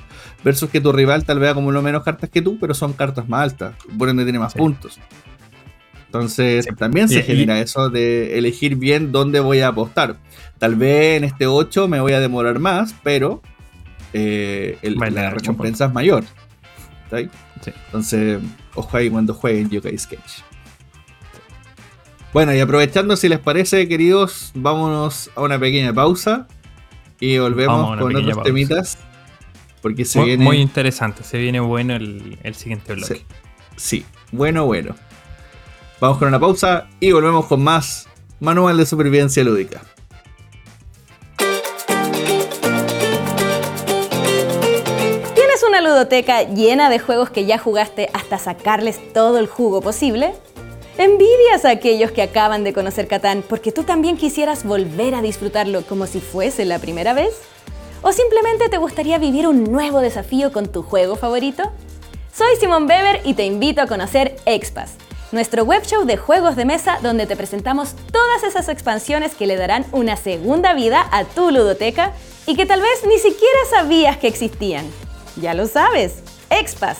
Versus que tu rival tal vez acumuló menos cartas que tú, pero son cartas más altas. Por ende tiene más Sí. puntos. Entonces Sí. también se genera eso de elegir bien dónde voy a apostar. Tal vez en este 8 me voy a demorar más, pero eh, el- Vale, la ocho recompensa es mayor. Entonces, ojo ahí cuando jueguen Yokai Sketch. Bueno, y aprovechando, si les parece, queridos, vámonos a una pequeña pausa y volvemos con otros pausa. temitas. Porque se Muy, viene. muy interesante, se viene bueno el, el siguiente bloque. Sí, bueno, bueno. Vamos con una pausa y volvemos con más Manual de Supervivencia Lúdica. ¿Tienes una ludoteca llena de juegos que ya jugaste hasta sacarles todo el jugo posible? ¿Envidias a aquellos que acaban de conocer Catán porque tú también quisieras volver a disfrutarlo como si fuese la primera vez? ¿O simplemente te gustaría vivir un nuevo desafío con tu juego favorito? Soy Simón Weber y te invito a conocer Expas, nuestro web show de juegos de mesa donde te presentamos todas esas expansiones que le darán una segunda vida a tu ludoteca y que tal vez ni siquiera sabías que existían. Ya lo sabes, Expas,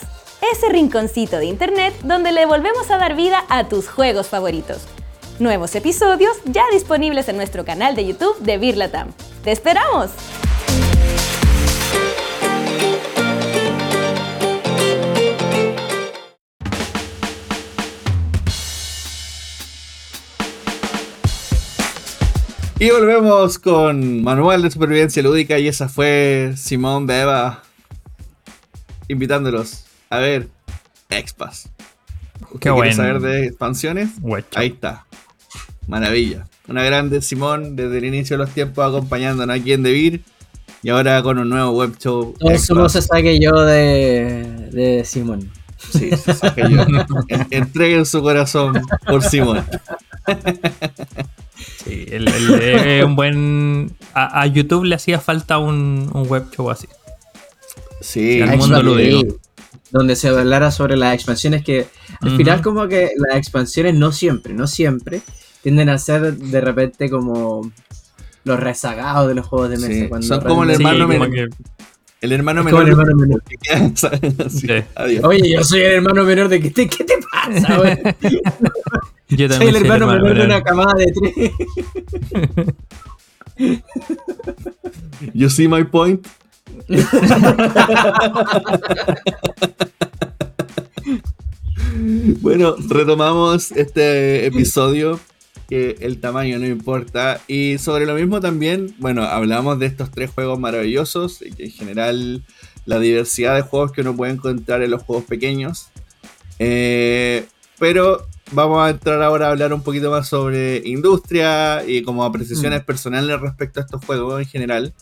ese rinconcito de internet donde le volvemos a dar vida a tus juegos favoritos. Nuevos episodios ya disponibles en nuestro canal de YouTube de Birlatam. ¡Te esperamos! Y volvemos con Manual de Supervivencia Lúdica y esa fue Simón Beba invitándolos a ver Expas. ¿Usted Qué bueno. saber de expansiones? Ahí está. Maravilla. Una grande Simón desde el inicio de los tiempos acompañándonos aquí en Debir y ahora con un nuevo web show. Todo Expas. solo se saque yo de, de Simón. Sí, se saque yo. En- Entreguen su corazón por Simón. Sí, el, el- un buen. A, a YouTube le hacía falta un, un web show así. Sí, Al mundo lúdico. Donde se hablara sobre las expansiones que al final como que las expansiones no siempre, no siempre, tienden a ser de repente como los rezagados de los juegos de mesa. Sí, cuando son como el Sí, hermano como menor. El hermano menor. el hermano menor. Sí. Adiós. Oye, yo soy el hermano menor de que te, ¿qué te pasa, güey? Yo Soy también el hermano menor de menor. una camada de tres. You see my point. bueno, retomamos este episodio que el tamaño no importa y sobre lo mismo también, bueno, hablamos de estos tres juegos maravillosos y que en general la diversidad de juegos que uno puede encontrar en los juegos pequeños. Eh, pero vamos a entrar ahora a hablar un poquito más sobre industria y como apreciaciones personales respecto a estos juegos en general.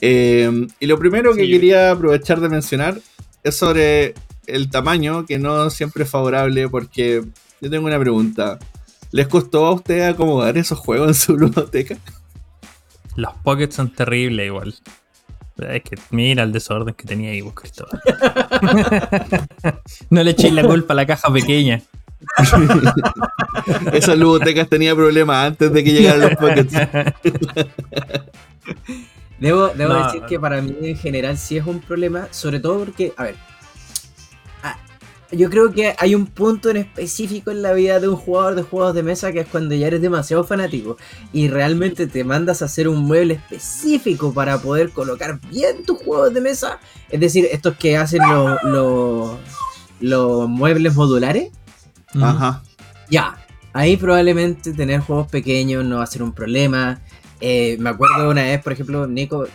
Eh, y lo primero que quería aprovechar de mencionar es sobre el tamaño, que no siempre es favorable, porque yo tengo una pregunta. ¿Les costó a ustedes acomodar esos juegos en su biblioteca? Los pockets son terribles igual. Es que mira el desorden que tenía ahí, vos, Cristóbal. no le echéis la culpa a la caja pequeña. Esas bibliotecas tenían problemas antes de que llegaran los pockets. Debo, debo No, decir no. que para mí en general sí es un problema, sobre todo porque, a ver, yo creo que hay un punto en específico en la vida de un jugador de juegos de mesa que es cuando ya eres demasiado fanático y realmente te mandas a hacer un mueble específico para poder colocar bien tus juegos de mesa. Es decir, estos que hacen los, los, los muebles modulares. Ajá. Ya, ahí probablemente tener juegos pequeños no va a ser un problema. Eh, me acuerdo una vez, por ejemplo, Nico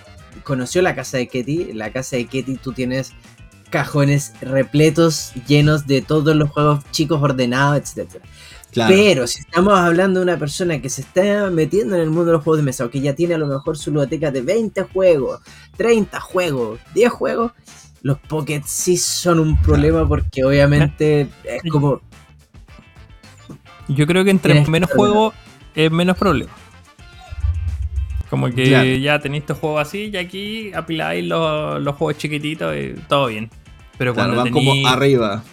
conoció la casa de Ketty. La casa de Ketty tú tienes cajones repletos, llenos de todos los juegos chicos ordenados, etc. Claro. Pero si estamos hablando de una persona que se está metiendo en el mundo de los juegos de mesa o que ya tiene a lo mejor su biblioteca de 20 juegos, 30 juegos, 10 juegos, los pockets sí son un problema porque obviamente es como Yo creo que entre menos juegos es menos problema. Como que Claro. ya tenéis estos juegos así y aquí apiláis los, los juegos chiquititos y todo bien. Pero Claro, cuando van tení- como arriba.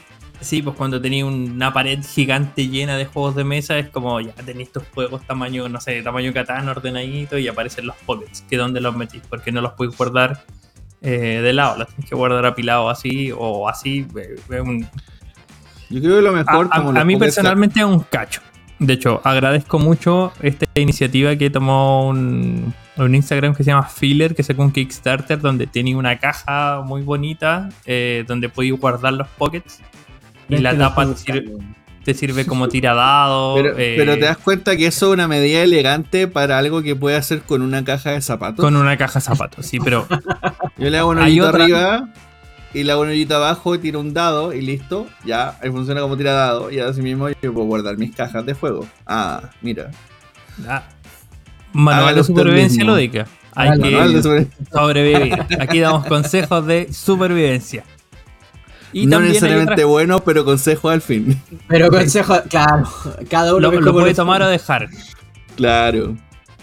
Sí, pues cuando tenéis una pared gigante llena de juegos de mesa es como ya tenéis estos juegos tamaño, no sé, tamaño Catán ordenadito y aparecen los pockets. ¿Que dónde los metís? Porque no los podéis guardar eh, de lado, los tenéis que guardar apilados así o así. eh, un- Yo creo que lo mejor a- como a mí personalmente es un cacho. De hecho, agradezco mucho esta iniciativa que tomó un, un Instagram que se llama Filler, que sacó un Kickstarter donde tiene una caja muy bonita eh, donde podéis guardar los pockets. Y la tapa te sirve, buscando. te sirve como tiradado. Pero, eh, pero te das cuenta que eso es una medida elegante para algo que puede hacer con una caja de zapatos. con una caja de zapatos, sí, pero Yo le hago un hoyito arriba y le hago un hoyito abajo y tiro un dado y listo. Ya, ahí funciona como tira dado. Y así mismo yo puedo guardar mis cajas de juego. Ah, mira. ah, manual Hágalo de supervivencia mismo. lúdica. Hay Hágalo, que Manual de sobre- sobrevivir. Aquí damos consejos de supervivencia. Y no necesariamente otras- bueno, pero consejo al fin. Pero consejo, claro, cada uno lo, puede tomar o dejar. Claro.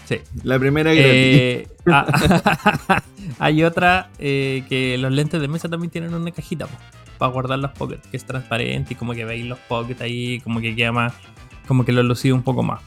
Sí. La primera. Eh, ah, hay otra eh, que los lentes de mesa también tienen una cajita para guardar los pockets, que es transparente y como que veis los pockets ahí, como que queda más, como que lo lucido un poco más.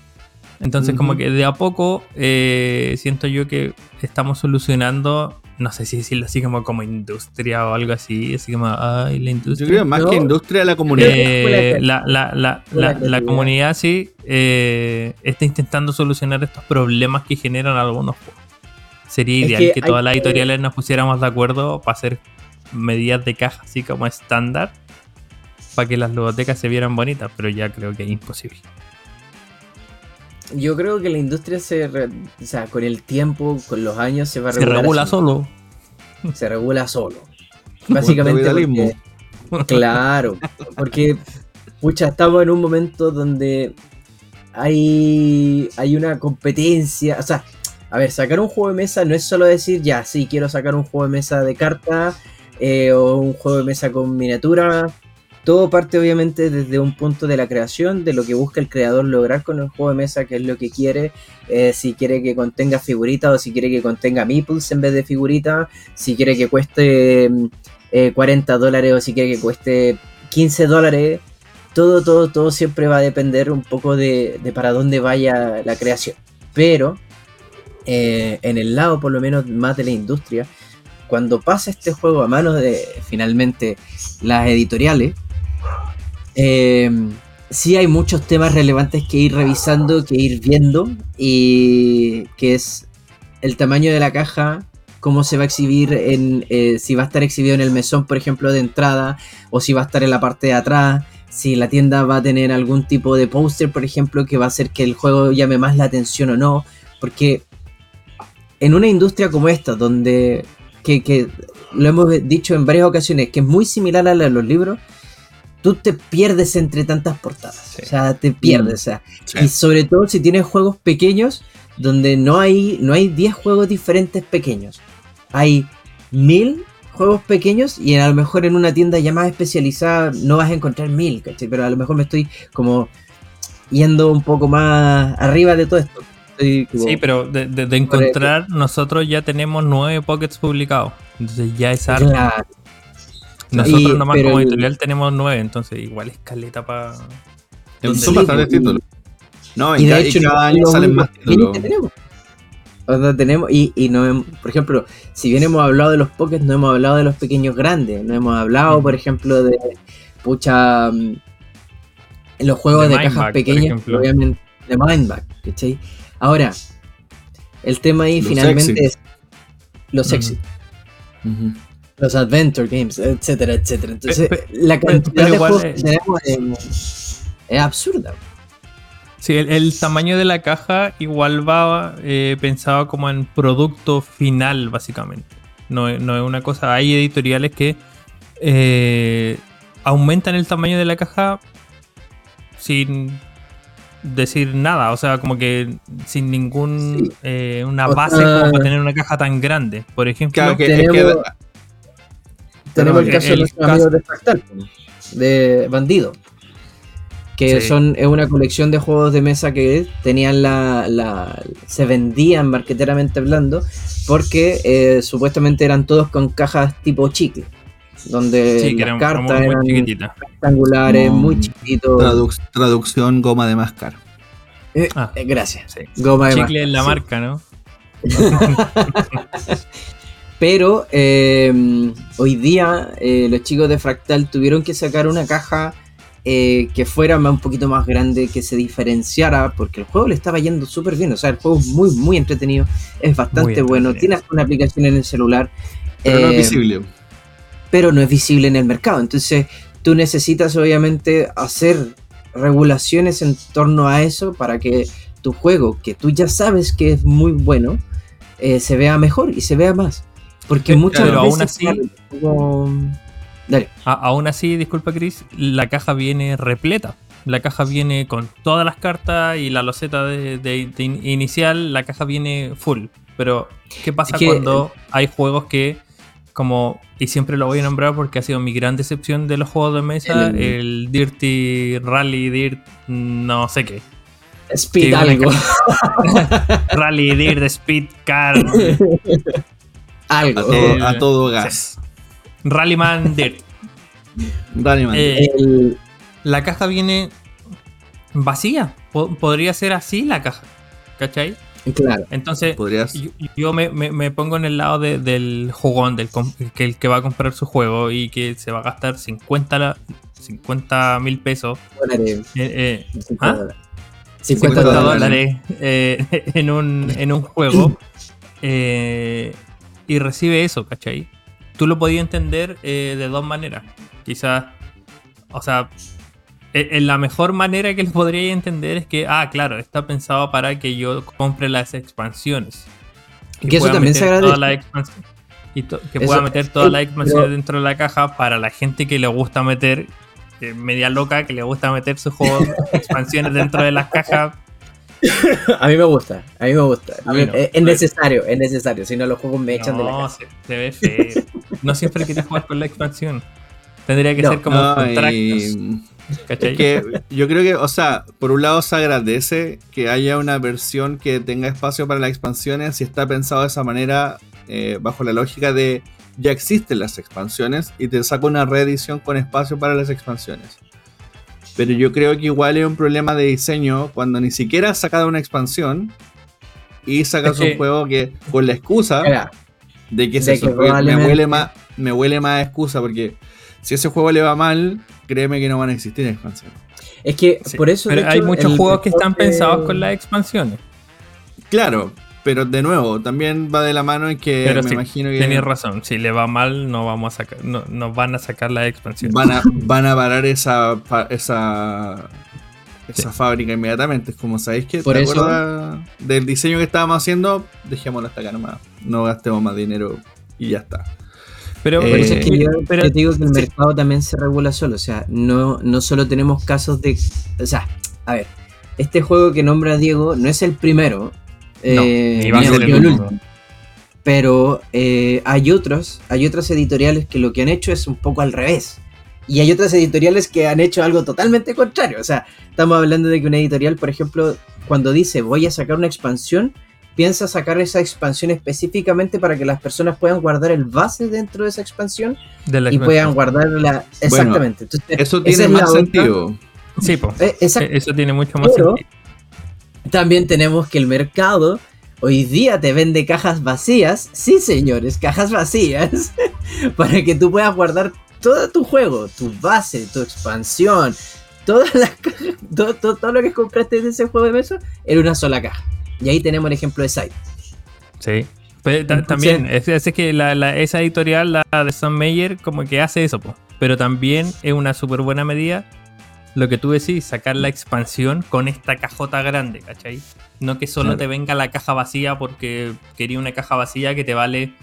Entonces, como que de a poco eh, siento yo que estamos solucionando, no sé si decirlo así como como industria o algo así, así como, ay, la Yo industria. creo más que industria la comunidad. Eh, la, la, la, la, comunidad sí eh, está intentando solucionar estos problemas que generan algunos juegos. Sería Es ideal que todas las que- editoriales nos pusiéramos de acuerdo para hacer medidas de caja así como estándar para que las bibliotecas se vieran bonitas, pero ya creo que es imposible. Yo creo que la industria se, re- o sea, con el tiempo, con los años se va a Se regular regula así. solo. Se regula solo. Básicamente. Porque- claro, porque pucha, estamos en un momento donde hay, hay una competencia. O sea, a ver, sacar un juego de mesa no es solo decir, ya, sí, quiero sacar un juego de mesa de carta eh, o un juego de mesa con miniatura. Todo parte obviamente desde un punto de la creación, de lo que busca el creador lograr con el juego de mesa, que es lo que quiere, eh, si quiere que contenga figuritas o si quiere que contenga meeples en vez de figuritas, si quiere que cueste mm, eh, 40 dólares o si quiere que cueste 15 dólares, todo, todo, todo siempre va a depender un poco de, de para dónde vaya la creación. Pero eh, en el lado por lo menos más de la industria, cuando pasa este juego a manos de finalmente las editoriales, eh, sí hay muchos temas relevantes que ir revisando, que ir viendo, y que es el tamaño de la caja, cómo se va a exhibir, en, eh, si va a estar exhibido en el mesón, por ejemplo, de entrada, o si va a estar en la parte de atrás, si la tienda va a tener algún tipo de póster, por ejemplo, que va a hacer que el juego llame más la atención o no, porque en una industria como esta, donde que, que lo hemos dicho en varias ocasiones, que es muy similar a la de los libros, tú te pierdes entre tantas portadas. Sí. O sea, te pierdes. O sea, Sí. y sobre todo si tienes juegos pequeños, donde no hay, no hay 10 juegos diferentes pequeños. Hay mil juegos pequeños y a lo mejor en una tienda ya más especializada no vas a encontrar mil, ¿cachai? Pero a lo mejor me estoy como yendo un poco más arriba de todo esto. Estoy como- Sí, pero de, de- de encontrar, nosotros ya tenemos nueve pockets publicados. Entonces ya es. Claro. Nosotros Y- nomás como el- editorial tenemos nueve, entonces igual es caleta para... Son bastantes títulos. No, y, Y de ca- y hecho, cada año salen más títulos. tenemos. O sea, tenemos, y, y no por ejemplo, si bien hemos hablado de los Pockets, no hemos hablado de los pequeños grandes. No hemos hablado, por ejemplo, de pucha mm, en los juegos De cajas pequeñas, obviamente, de Mindback, ¿cachai? Ahora, el tema ahí Los finalmente sexy. es los sexy, Ujú. Los adventure games, etcétera, etcétera. Entonces, Pe- pe- la pero- cantidad pero de igual juegos es- que tenemos es, es absurda. Sí, el, el tamaño de la caja igual va eh, pensado como en producto final, básicamente. No, es- no es una cosa. Hay editoriales que eh, aumentan el tamaño de la caja sin decir nada. O sea, como que sin ningún Sí. eh, una O base sea- como para tener una caja tan grande. Por ejemplo, Claro que, tenemos- es que- Tenemos el el- caso de nuestros caso- amigos de Fractal, de Bandido. Que Sí. son, es una colección de juegos de mesa que tenían la, la- se vendían marqueteramente hablando porque eh, supuestamente eran todos con cajas tipo chicle. Donde sí, que las eran cartas muy eran chiquititas. rectangulares, Mm, muy chiquitos. traduc- traducción goma de mascar. Eh, Ah. eh, gracias. Sí. Goma de Chicle es la sí. marca, ¿no? Pero eh, hoy día eh, los chicos de Fractal tuvieron que sacar una caja eh, que fuera más- un poquito más grande, que se diferenciara, porque el juego le estaba yendo súper bien. O sea, el juego es muy, muy entretenido, es bastante bueno, tiene hasta una aplicación en el celular, Pero no es visible. pero no es visible en el mercado. Entonces, tú necesitas obviamente hacer regulaciones en torno a eso para que tu juego, que tú ya sabes que es muy bueno, eh, se vea mejor y se vea más. Porque muchas pero veces. aún así- como- Dale. A- aún así, disculpa Chris, la caja viene repleta. La caja viene con todas las cartas y la loseta de, de- de in- inicial, la caja viene full. Pero, ¿qué pasa Es que- cuando hay juegos que, como, y siempre lo voy a nombrar porque ha sido mi gran decepción de los juegos de mesa, El- el, Dirty Rally, Dirt, no sé qué. Speed Sí, algo. Rally, Dirt, Speed Car, A algo. todo, eh, a todo gas. Rallyman Dirt. Dale, man. Eh, El- la caja viene vacía. Po- podría ser así la caja. ¿Cachai? claro. Entonces, Podrías. yo, yo me, me- me pongo en el lado de- del jugón, del que el que va a comprar su juego y que se va a gastar 50 la- 50 mil pesos, Dólares, eh, eh, 50 ¿Ah? dólares. 50 50 dólares eh, en, un, en un juego eh, y recibe eso, ¿cachai? Tú lo podías entender eh, de dos maneras. Quizás, o sea, e- en la mejor manera que lo podría entender es que, ah, claro, está pensado para que yo compre las expansiones. Que eso también se agradece. Y que Eso- pueda meter todas las expansiones pero- dentro de la caja para la gente que le gusta meter, eh, media loca, que le gusta meter sus juegos, expansiones dentro de las cajas. A mí me gusta, a mí me gusta. A mí no. es, es necesario, es necesario. Si no, los juegos me echan de la No, casa. se, se ve feo. No siempre quieres jugar con la expansión. Tendría que No, ser como contratos. y- ¿cachai? Es que yo creo que, o sea, por un lado se agradece que haya una versión que tenga espacio para las expansiones si está pensado de esa manera, eh, bajo la lógica de ya existen las expansiones y te saca una reedición con espacio para las expansiones. Pero yo creo que igual es un problema de diseño cuando ni siquiera has sacado una expansión y sacas Es que- un juego que con la excusa De que, De que porque me huele más, me huele más excusa porque si ese juego le va mal, créeme que no van a existir expansiones. Es que Sí, por eso. hay muchos juegos que están pensados con las expansiones. Claro, pero de nuevo, también va de la mano en que Pero me sí, imagino que Tenías razón. Si le va mal, no vamos a sacar, no, nos van a sacar las expansiones. van a, van a parar esa, esa, esa Sí. fábrica inmediatamente. Es como, ¿sabéis qué? Por ¿Te eso- acuerdas del diseño que estábamos haciendo? Dejémoslo hasta acá nomás. No gastemos más dinero y ya está. Pero, Eh, Por eso es que yo, pero- yo te digo que el sí. mercado también se regula solo. O sea, no, no solo tenemos casos de. O sea, a ver, este juego que nombra Diego no es el primero. No, eh, ni va a ser el último. Pero eh, hay otros, hay otras editoriales que lo que han hecho es un poco al revés. Y hay otras editoriales que han hecho algo totalmente contrario. O sea, estamos hablando de que una editorial, por ejemplo, cuando dice voy a sacar una expansión, piensa sacar esa expansión específicamente para que las personas puedan guardar el base dentro de esa expansión de la y puedan guardarla exactamente. Entonces, Eso tiene más otra. sentido. Sí. Eh, Eh, Eso tiene mucho más Pero- sentido. También tenemos que el mercado hoy día te vende cajas vacías, sí señores, cajas vacías, para que tú puedas guardar todo tu juego, tu base, tu expansión, todas las cajas, todo, todo- todo lo que compraste de ese juego de mesa en una sola caja. Y ahí tenemos el ejemplo de Side. Sí. Pero ta- Entonces- también, es, es que la, la- esa editorial, la de Sam Meyer, como que hace eso, po. pero también es una súper buena medida lo que tú decís, sacar la expansión con esta cajota grande, ¿cachai? No que solo Claro. te venga la caja vacía porque quería una caja vacía que te vale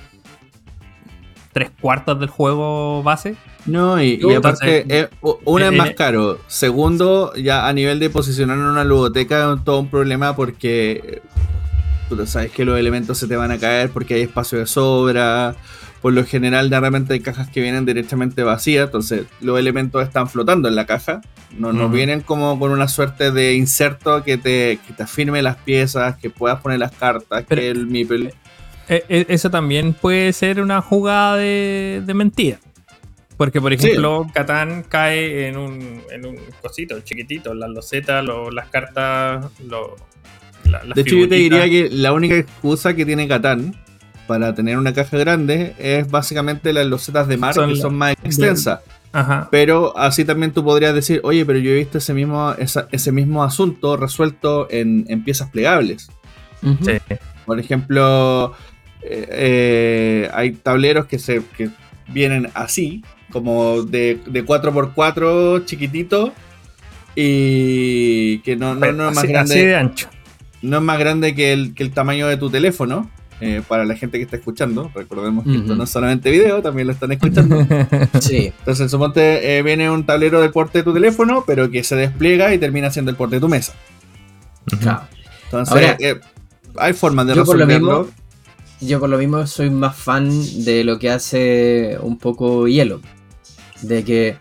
tres cuartos del juego base. No, y, aparte, eh, u- una es más caro. Segundo, ya a nivel de posicionar en una ludoteca es todo un problema porque eh, tú sabes que los elementos se te van a caer porque hay espacio de sobra. Por lo general, de repente hay cajas que vienen directamente vacías, entonces los elementos están flotando en la caja. No, vienen como con una suerte de inserto que te, que te afirme las piezas, que puedas poner las cartas, Pero- que el meeple. Eh, eh, eso también puede ser una jugada de, de mentira. Porque, por Sí. ejemplo, Catán cae en un, en un cosito chiquitito, las losetas, lo- las cartas, lo, la- las De hecho, yo te diría que la única excusa que tiene Catán para tener una caja grande es básicamente las losetas de mar Son que la- son más extensas. Ajá. Pero así también tú podrías decir, oye, pero yo he visto ese mismo, esa- ese mismo asunto resuelto en, en piezas plegables. Sí. Por ejemplo, eh, eh, hay tableros que, se, que vienen así, como de, de 4x4 chiquitito. Y que no, no, no es más así, grande así de ancho. no es más grande que el, que el tamaño de tu teléfono. Eh, para la gente que está escuchando, recordemos que esto no es solamente video, también lo están escuchando. Sí. Entonces, suponte eh, viene un tablero del porte de tu teléfono, pero que se despliega y termina siendo el porte de tu mesa. Claro. Entonces, Ahora, eh, hay formas de yo por lo resolverlo. mismo- Yo por lo mismo soy más fan de lo que hace un poco Hielo. De que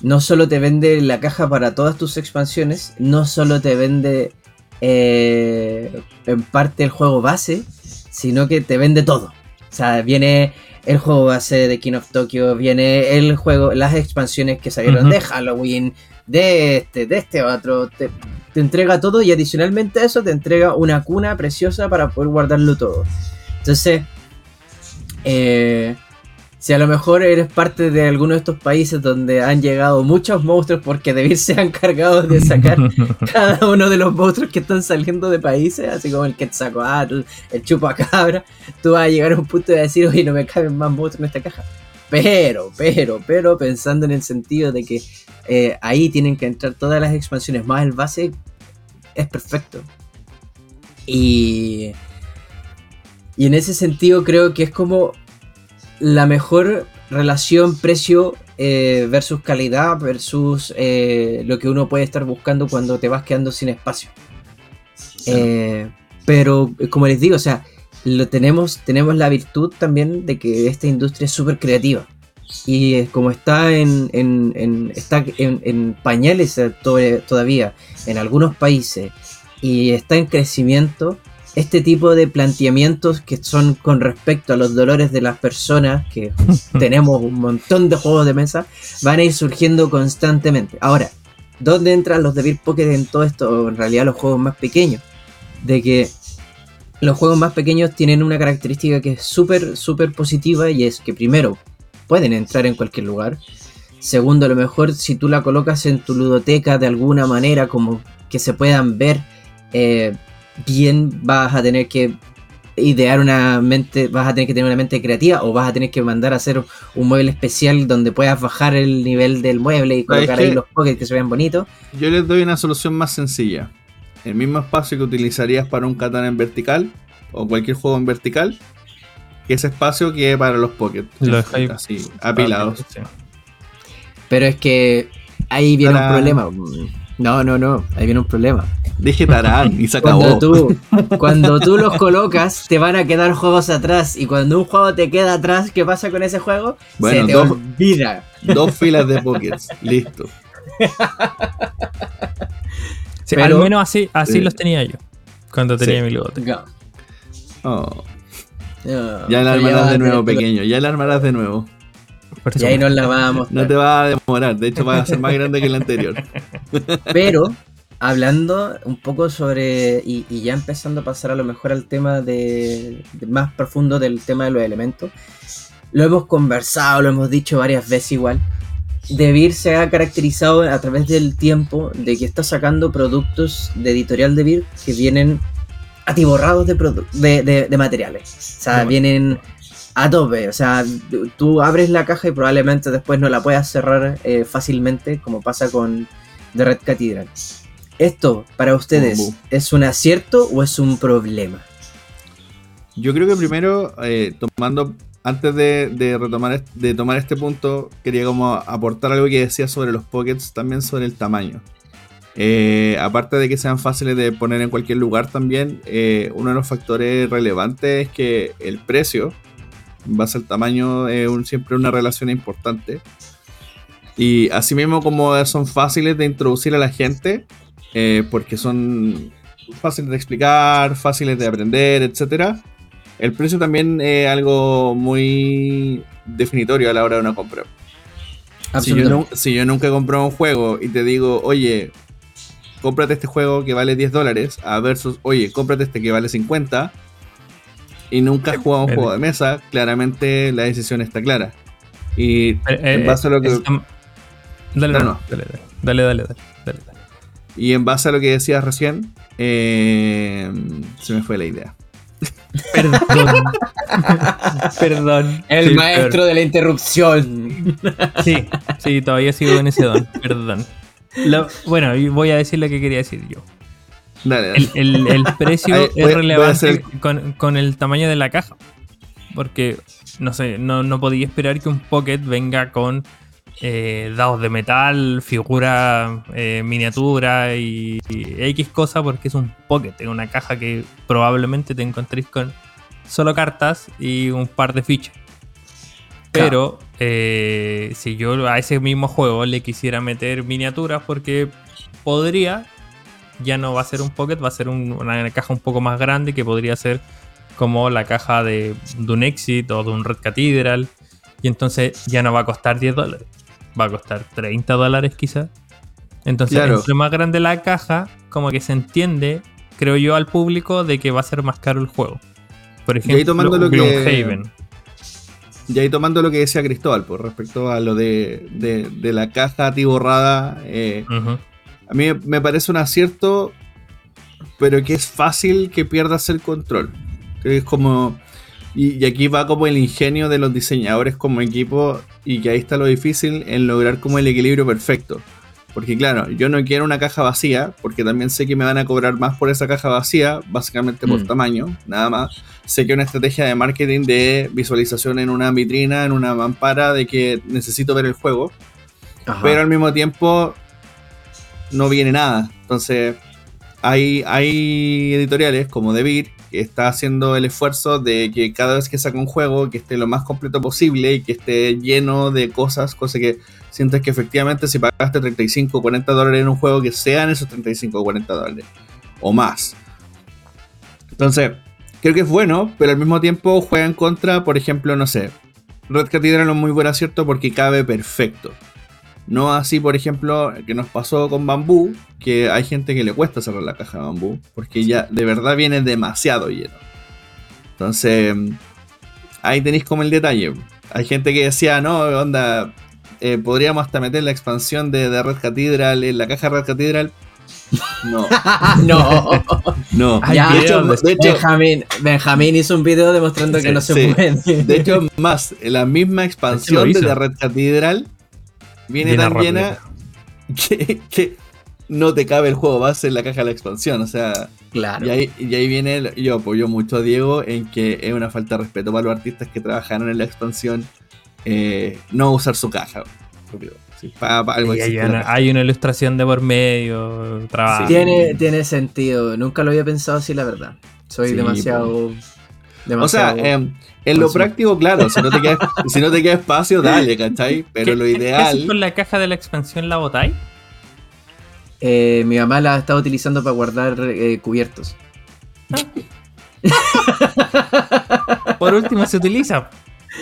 no solo te vende la caja para todas tus expansiones, no solo te vende eh, en parte el juego base, sino que te vende todo. O sea, viene el juego base de King of Tokyo, viene el juego, las expansiones que salieron de Halloween, de este, de este otro, te, te entrega todo y adicionalmente a eso te entrega una cuna preciosa para poder guardarlo todo. Entonces, eh, si a lo mejor eres parte de alguno de estos países donde han llegado muchos monstruos porque Debir se han cargado de sacar cada uno de los monstruos que están saliendo de países, así como el Quetzalcoatl, el Chupacabra, tú vas a llegar a un punto de decir, oye, no me caben más monstruos en esta caja. Pero, pero, pero, pensando en el sentido de que eh, ahí tienen que entrar todas las expansiones más el base, es perfecto. Y, y en ese sentido creo que es como la mejor relación precio eh, versus calidad versus eh, lo que uno puede estar buscando cuando te vas quedando sin espacio. Eh, pero como les digo, o sea, lo tenemos, tenemos la virtud también de que esta industria es súper creativa. Y como está en, en- en- está en, en pañales to- todavía en algunos países y está en crecimiento, este tipo de planteamientos que son con respecto a los dolores de las personas, que tenemos un montón de juegos de mesa, van a ir surgiendo constantemente. Ahora, ¿dónde entran los de Beer Pocket en todo esto? O en realidad los juegos más pequeños. De que los juegos más pequeños tienen una característica que es súper, súper positiva y es que primero, pueden entrar en cualquier lugar. Segundo, a lo mejor si tú la colocas en tu ludoteca de alguna manera como que se puedan ver eh, bien, vas a tener que idear una mente, vas a tener que tener una mente creativa o vas a tener que mandar a hacer un mueble especial donde puedas bajar el nivel del mueble y colocar ahí los pockets que se vean bonitos. Yo les doy una solución más sencilla. El mismo espacio que utilizarías para un katana en vertical o cualquier juego en vertical, que ese espacio que para los pockets. Así, apilados. Pero es que ahí viene un problema. No, no, no, ahí viene un problema. Dije tarán y se acabó. Cuando tú, cuando tú los colocas, te van a quedar juegos atrás. Y cuando un juego te queda atrás, ¿qué pasa con ese juego? Bueno, Se te dos- olvida. Dos filas de pockets. Listo. Sí, Pero- al menos así, así Eh, los tenía yo. Cuando tenía sí. mi logote. No. Oh, No, ya la armarás de nuevo, pequeño. Ya la armarás de nuevo. Y ahí nos la vamos. No te va a demorar. De hecho, va a ser más grande que el anterior. Pero, hablando un poco sobre, y, y ya empezando a pasar a lo mejor al tema de, de más profundo del tema de los elementos, lo hemos conversado, lo hemos dicho varias veces igual. Debir se ha caracterizado a través del tiempo de que está sacando productos de editorial Debir que vienen atiborrados de, de, de- de materiales. O sea, vienen a tope. O sea, tú abres la caja y probablemente después no la puedas cerrar eh, fácilmente, como pasa con The Red Cathedral. ¿Esto para ustedes es un acierto o es un problema? Yo creo que primero, eh, tomando, antes de, de retomar de tomar este punto, quería como aportar algo que decía sobre los pockets, también sobre el tamaño. Eh, aparte de que sean fáciles de poner en cualquier lugar también, eh, uno de los factores relevantes es que el precio, en base al tamaño, es un- siempre una relación importante. Y asimismo como son fáciles de introducir a la gente, eh, porque son fáciles de explicar, fáciles de aprender, etcétera. El precio también es algo muy definitorio a la hora de una compra. Si yo, si yo nunca he comprado un juego y te digo, oye, cómprate este juego que vale 10 dólares, a versus, oye, cómprate este que vale 50, y nunca has jugado un juego de mesa, claramente la decisión está clara. Y Eh, eh, en base a lo que... am- Dale, No, dale, no. dale, dale, dale, dale, dale, dale, dale. Y en base a lo que decías recién, eh, se me fue la idea. Perdón. Perdón. El Sí, maestro de la interrupción. Sí, sí, todavía sigo en ese don. Perdón. Lo- bueno, voy a decir lo que quería decir yo. Dale, dale. El, el- el precio Ahí, es voy- voy a relevante con, con el tamaño de la caja. Porque, no sé, no, no podía esperar que un Pocket venga con eh, dados de metal, figura, eh, miniatura y, y X cosa porque es un Pocket, es una caja que probablemente te encontréis con solo cartas y un par de fichas. Pero eh, si yo a ese mismo juego le quisiera meter miniaturas, porque podría, ya no va a ser un Pocket, va a ser un- una caja un poco más grande que podría ser como la caja de, de un Exit o de un Red Cathedral. Y entonces ya no va a costar 10 dólares, va a costar 30 dólares quizás. Entonces, Claro. entre más grande la caja, como que se entiende, creo yo, al público de que va a ser más caro el juego. Por ahí ejemplo, tomando lo que-. Y ahí tomando lo que decía Cristóbal, por respecto a lo de, de- de la caja atiborrada, eh. A mí me parece un acierto, pero que es fácil que pierdas el control. Creo que es como... Y, y aquí va como el ingenio de los diseñadores como equipo y que ahí está lo difícil en lograr como el equilibrio perfecto. Porque claro, yo no quiero una caja vacía, porque también sé que me van a cobrar más por esa caja vacía, básicamente por Mm. tamaño, nada más. Sé que una estrategia de marketing de visualización en una vitrina, en una mampara, de que necesito ver el juego, Ajá. pero al mismo tiempo no viene nada. Entonces, hay, hay editoriales como Debir que está haciendo el esfuerzo de que cada vez que saca un juego que esté lo más completo posible y que esté lleno de cosas, cosa que sientes que efectivamente si pagaste 35 o 40 dólares en un juego, que sean esos 35 o 40 dólares o más. Entonces, creo que es bueno, pero al mismo tiempo juega en contra, por ejemplo, no sé, Red Cathedral es muy buen acierto porque cabe perfecto. No así, por ejemplo, que nos pasó con Bambú, que hay gente que le cuesta cerrar la caja de Bambú, porque ya de verdad viene demasiado lleno. Entonces, ahí tenéis como el detalle. Hay gente que decía, no, onda, eh, podríamos hasta meter la expansión de, de Red Cathedral en la caja Red Cathedral. No, no. no. Ya, de, hecho, de- de hecho- Benjamín, Benjamín hizo un video demostrando que no se sí. puede. de hecho, más, la misma expansión de hizo. la Red Cathedral viene Llena tan rápido. llena que, que no te cabe el juego base en la caja de la expansión. O sea, Claro. Y ahí, y ahí viene, el- yo apoyo mucho a Diego en que es una falta de respeto para los artistas que trabajaron en la expansión eh, no usar su caja. obvio. Sí, pa- pa- algo Y hay, una, caja. hay una ilustración de por medio, trabajo. Tiene, tiene sentido. Nunca lo había pensado así, la verdad. Soy Sí, demasiado. O sea, eh, en lo práctico, claro, si no, te queda, si no te queda espacio, dale, ¿cachai? Pero ¿Qué- lo qué- ¿qué haces ideal. con la caja de la expansión la botáis? Eh, mi mamá la está utilizando para guardar eh, cubiertos. Por último se utiliza.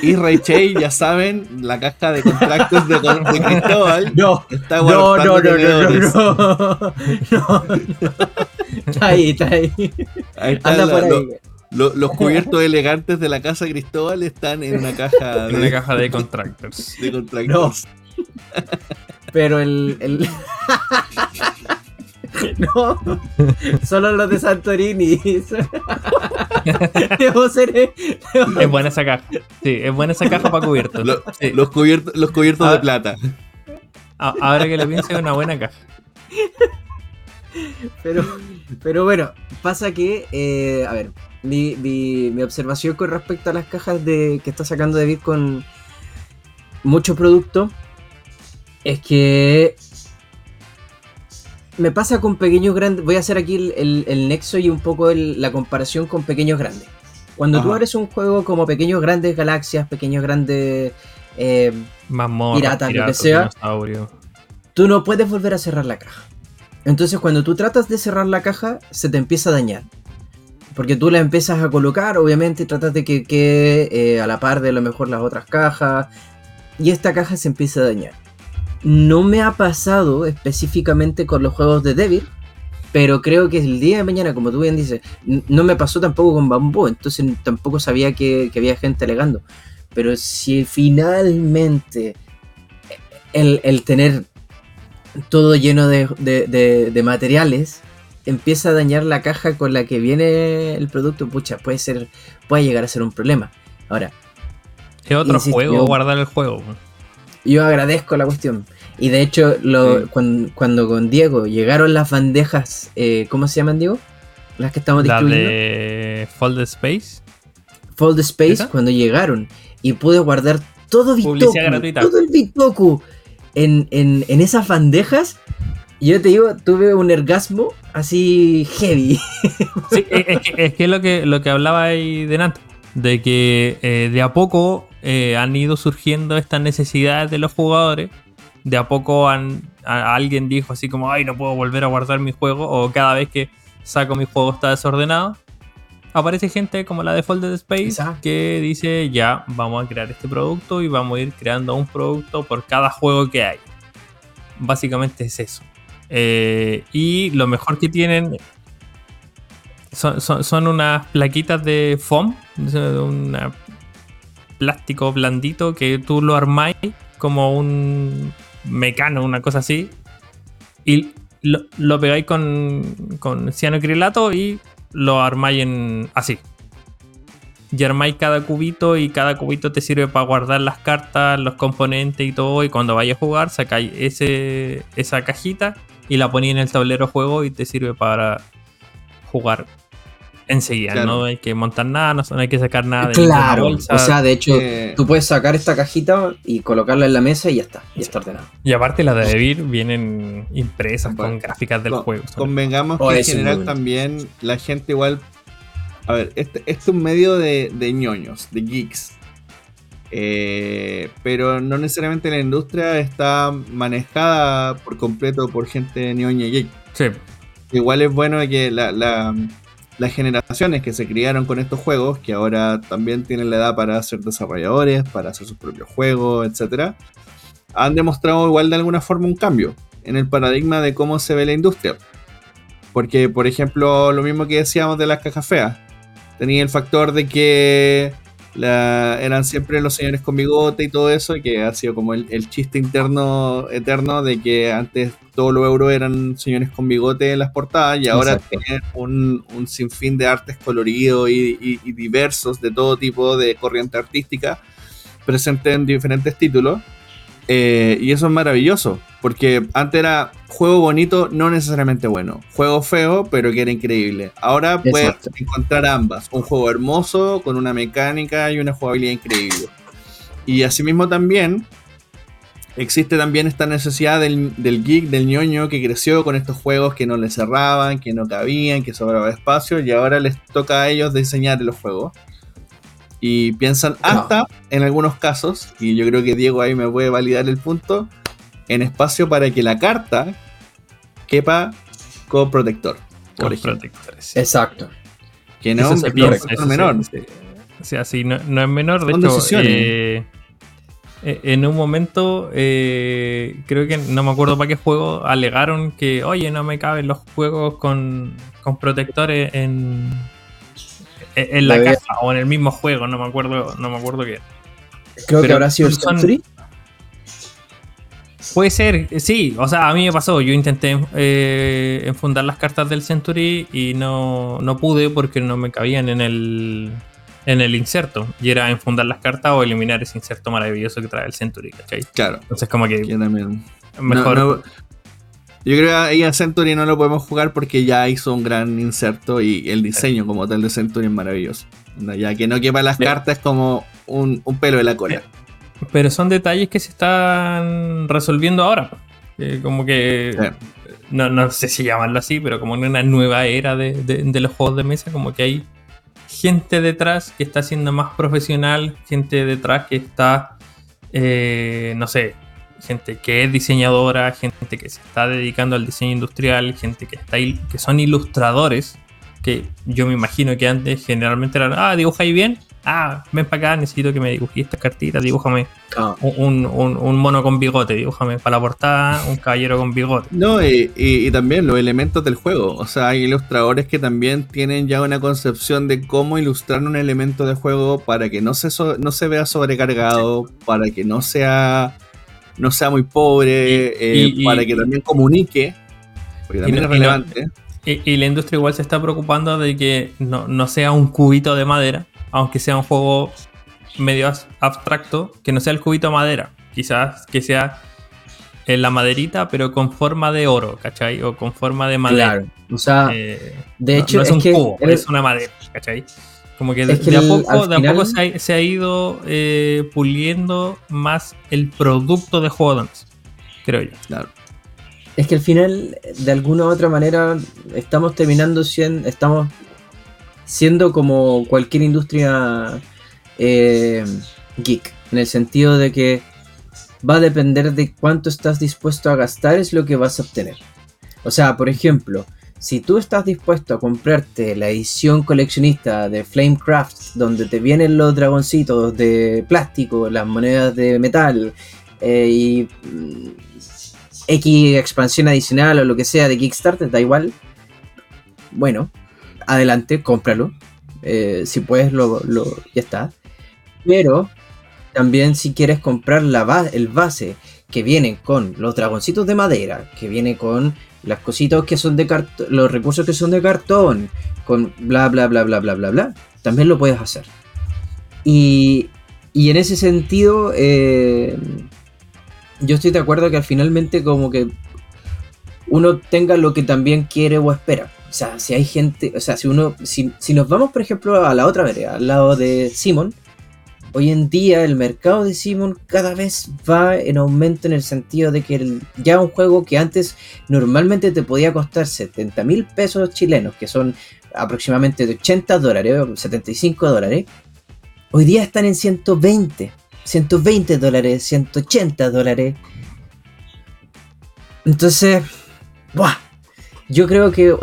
Y Ray Che, ya saben, la caja de contratos de, de Cristóbal No, está no, guardando no, no, no, tenedores. no, no, no, no. Está ahí, está ahí. Ahí está Anda la- por ahí. lo- los cubiertos elegantes de la casa Cristóbal están en una caja En una de, caja de contractors. de contratos. Pero el. el... no, solo los de Santorini. Debo ser. eh, Es buena esa caja. Sí, es buena esa caja para cubiertos. Lo- Sí. Los cubiertos, los cubiertos Ah. de plata. A- Ahora que lo pienso, es una buena caja. Pero, pero bueno, pasa que, eh, a ver, mi, mi- mi observación con respecto a las cajas de que está sacando David con mucho producto es que me pasa con pequeños grandes. Voy a hacer aquí el, el- el nexo y un poco el- la comparación con pequeños grandes. Cuando tú Ajá. abres un juego como pequeños grandes galaxias, pequeños grandes. eh, Mazmorras, Piratas, lo que sea. tú no puedes volver a cerrar la caja. Entonces cuando tú tratas de cerrar la caja, se te empieza a dañar. Porque tú la empiezas a colocar, obviamente, tratas de que quede eh, a la par de a lo mejor las otras cajas. Y esta caja se empieza a dañar. No me ha pasado específicamente con los juegos de Devil. Pero creo que el día de mañana, como tú bien dices, no me pasó tampoco con Bamboo. Entonces tampoco sabía que, había gente alegando. Pero si finalmente el tener todo lleno de, de- de- de materiales empieza a dañar la caja con la que viene el producto, pucha, puede ser, puede llegar a ser un problema. Ahora, Es otro Insisto, juego, yo- guardar el juego. yo agradezco la cuestión. Y de hecho, lo, Sí. cuando, cuando con Diego llegaron las bandejas, eh, ¿cómo se llaman, Diego? Las que estamos distribuyendo. de Fold Space. Fold Space, ¿Esa? cuando llegaron. Y pude guardar todo Bitoku, todo el Bitoku en, en, en esas bandejas. Yo te digo, tuve un orgasmo así heavy. Es, que, es lo que lo que hablaba ahí delante, de que eh, de a poco eh, han ido surgiendo estas necesidades de los jugadores. De a poco alguien dijo así como, ay, no puedo volver a guardar mi juego, o cada vez que saco mi juego está desordenado. Aparece gente como la de Folded Space Exacto. que dice, ya, vamos a crear este producto y vamos a ir creando un producto por cada juego que hay. Básicamente es eso. Eh, y lo mejor que tienen son, son- son unas plaquitas de foam, un plástico blandito que tú lo armáis como un mecano, una cosa así, y lo, lo pegáis con, con cianocrilato y lo armáis en así. Y armáis cada cubito y cada cubito te sirve para guardar las cartas, los componentes y todo. Y cuando vayas a jugar, sacáis ese, esa cajita y la ponéis en el tablero juego y te sirve para jugar enseguida. Claro. No hay que montar nada, no, no hay que sacar nada de claro. bolsa. O sea, de hecho, Eh, tú puedes sacar esta cajita y colocarla en la mesa y ya está. Ya está ordenado. Y aparte las de Devir vienen impresas Bueno, con gráficas del con- juego. Convengamos Oh, que en general también la gente igual. A ver, este, este es un medio de, de ñoños, de geeks. Eh, pero no necesariamente la industria está manejada por completo por gente ñoña y geek. Sí. Igual es bueno que la- la- las generaciones que se criaron con estos juegos, que ahora también tienen la edad para ser desarrolladores, para hacer sus propios juegos, etc., han demostrado igual de alguna forma un cambio en el paradigma de cómo se ve la industria. Porque, por ejemplo, lo mismo que decíamos de las cajas feas. tenía el factor de que la, eran siempre los señores con bigote y todo eso, y que ha sido como el, el chiste interno eterno de que antes todos los euros eran señores con bigote en las portadas y ahora Exacto. tienen un, un sinfín de artes coloridos y, y- y diversos de todo tipo de corriente artística presente en diferentes títulos. Eh, y eso es maravilloso, porque antes era juego bonito, no necesariamente bueno. Juego feo, pero que era increíble. Ahora puedes Exacto. encontrar ambas. Un juego hermoso, con una mecánica y una jugabilidad increíble. Y asimismo también existe también esta necesidad del, del geek, del ñoño que creció con estos juegos que no le cerraban, que no cabían, que sobraba espacio y ahora les toca a ellos diseñar los juegos. Y piensan hasta, en algunos casos, y yo creo que Diego ahí me puede validar el punto, en espacio para que la carta quepa con protector, por Con protectores. Exacto. Que no es menor. se- o sea, sí, no, no es menor. De hecho, decisiones. eh, eh, en un momento, eh, creo que no me acuerdo para qué juego, alegaron que, oye, no me caben los juegos con, con protectores en, en, la Debería- caja o en el mismo juego, no me acuerdo, no me acuerdo qué. Creo que habrá sido el son- Century. Puede ser, eh, sí, o sea, a mí me pasó, yo intenté eh, enfundar las cartas del Century y no, no pude porque no me cabían en el, en el inserto. Y era enfundar las cartas o eliminar ese inserto maravilloso que trae el Century, ¿cachai? Claro, Entonces como que yo también. mejor... No, no, yo creo que ahí a Century no lo podemos jugar porque ya hizo un gran inserto y el diseño como tal de Century es maravilloso. Ya que no quepa las Bien. cartas es como un, un pelo de la cola. Pero son detalles que se están resolviendo ahora. Eh, como que... Sí. No, no sé si llamarlo así, pero como en una nueva era de, de- de los juegos de mesa, como que hay gente detrás que está siendo más profesional, gente detrás que está, eh, no sé, gente que es diseñadora, gente que se está dedicando al diseño industrial, gente que, está il- que son ilustradores, que yo me imagino que antes generalmente eran, ah, dibujáis bien, ah, ven para acá, necesito que me dibujes estas cartitas, dibújame Ah, un, un- un mono con bigote, dibújame para la portada un caballero con bigote. No, y, y- y también los elementos del juego. O sea, hay ilustradores que también tienen ya una concepción de cómo ilustrar un elemento de juego para que no se, so- no se vea sobrecargado, para que no sea, no sea muy pobre, Y- eh, para que también comunique. Porque también no- es no- relevante. Y, y la industria igual se está preocupando de que no, no sea un cubito de madera, aunque sea un juego medio abstracto, que no sea el cubito de madera. Quizás que sea en la maderita, pero con forma de oro, ¿cachai? O con forma de madera. claro. O sea, Eh, de no- hecho, no es, es un que cubo, el- es una madera, ¿cachai? Como que de, Es que de a poco, de a poco se, ha, se ha ido eh, puliendo más el producto de juego de creo yo. Claro. Es que al final, de alguna u otra manera, estamos terminando siendo, estamos siendo como cualquier industria eh, geek, en el sentido de que va a depender de cuánto estás dispuesto a gastar es lo que vas a obtener. O sea, por ejemplo, si tú estás dispuesto a comprarte la edición coleccionista de Flamecraft, donde te vienen los dragoncitos de plástico, las monedas de metal eh, y mm, X expansión adicional o lo que sea de Kickstarter, da igual. Bueno, adelante, cómpralo. Eh, si puedes, lo, lo- ya está. Pero también si quieres comprar la el base que viene con los dragoncitos de madera, que viene con las cositas que son de cartón, los recursos que son de cartón, con bla bla bla bla bla bla bla, también lo puedes hacer. Y, y en ese sentido, eh, yo estoy de acuerdo que al finalmente como que uno tenga lo que también quiere o espera. O sea, si hay gente, o sea, si uno, si, si nos vamos por ejemplo a la otra vereda, al lado de Simon, hoy en día el mercado de Simon cada vez va en aumento en el sentido de que ya un juego que antes normalmente te podía costar 70 mil pesos chilenos, que son aproximadamente de 80 dólares, o 75 dólares, hoy día están en 120, 120 dólares, 180 dólares. Entonces, ¡buah! yo creo que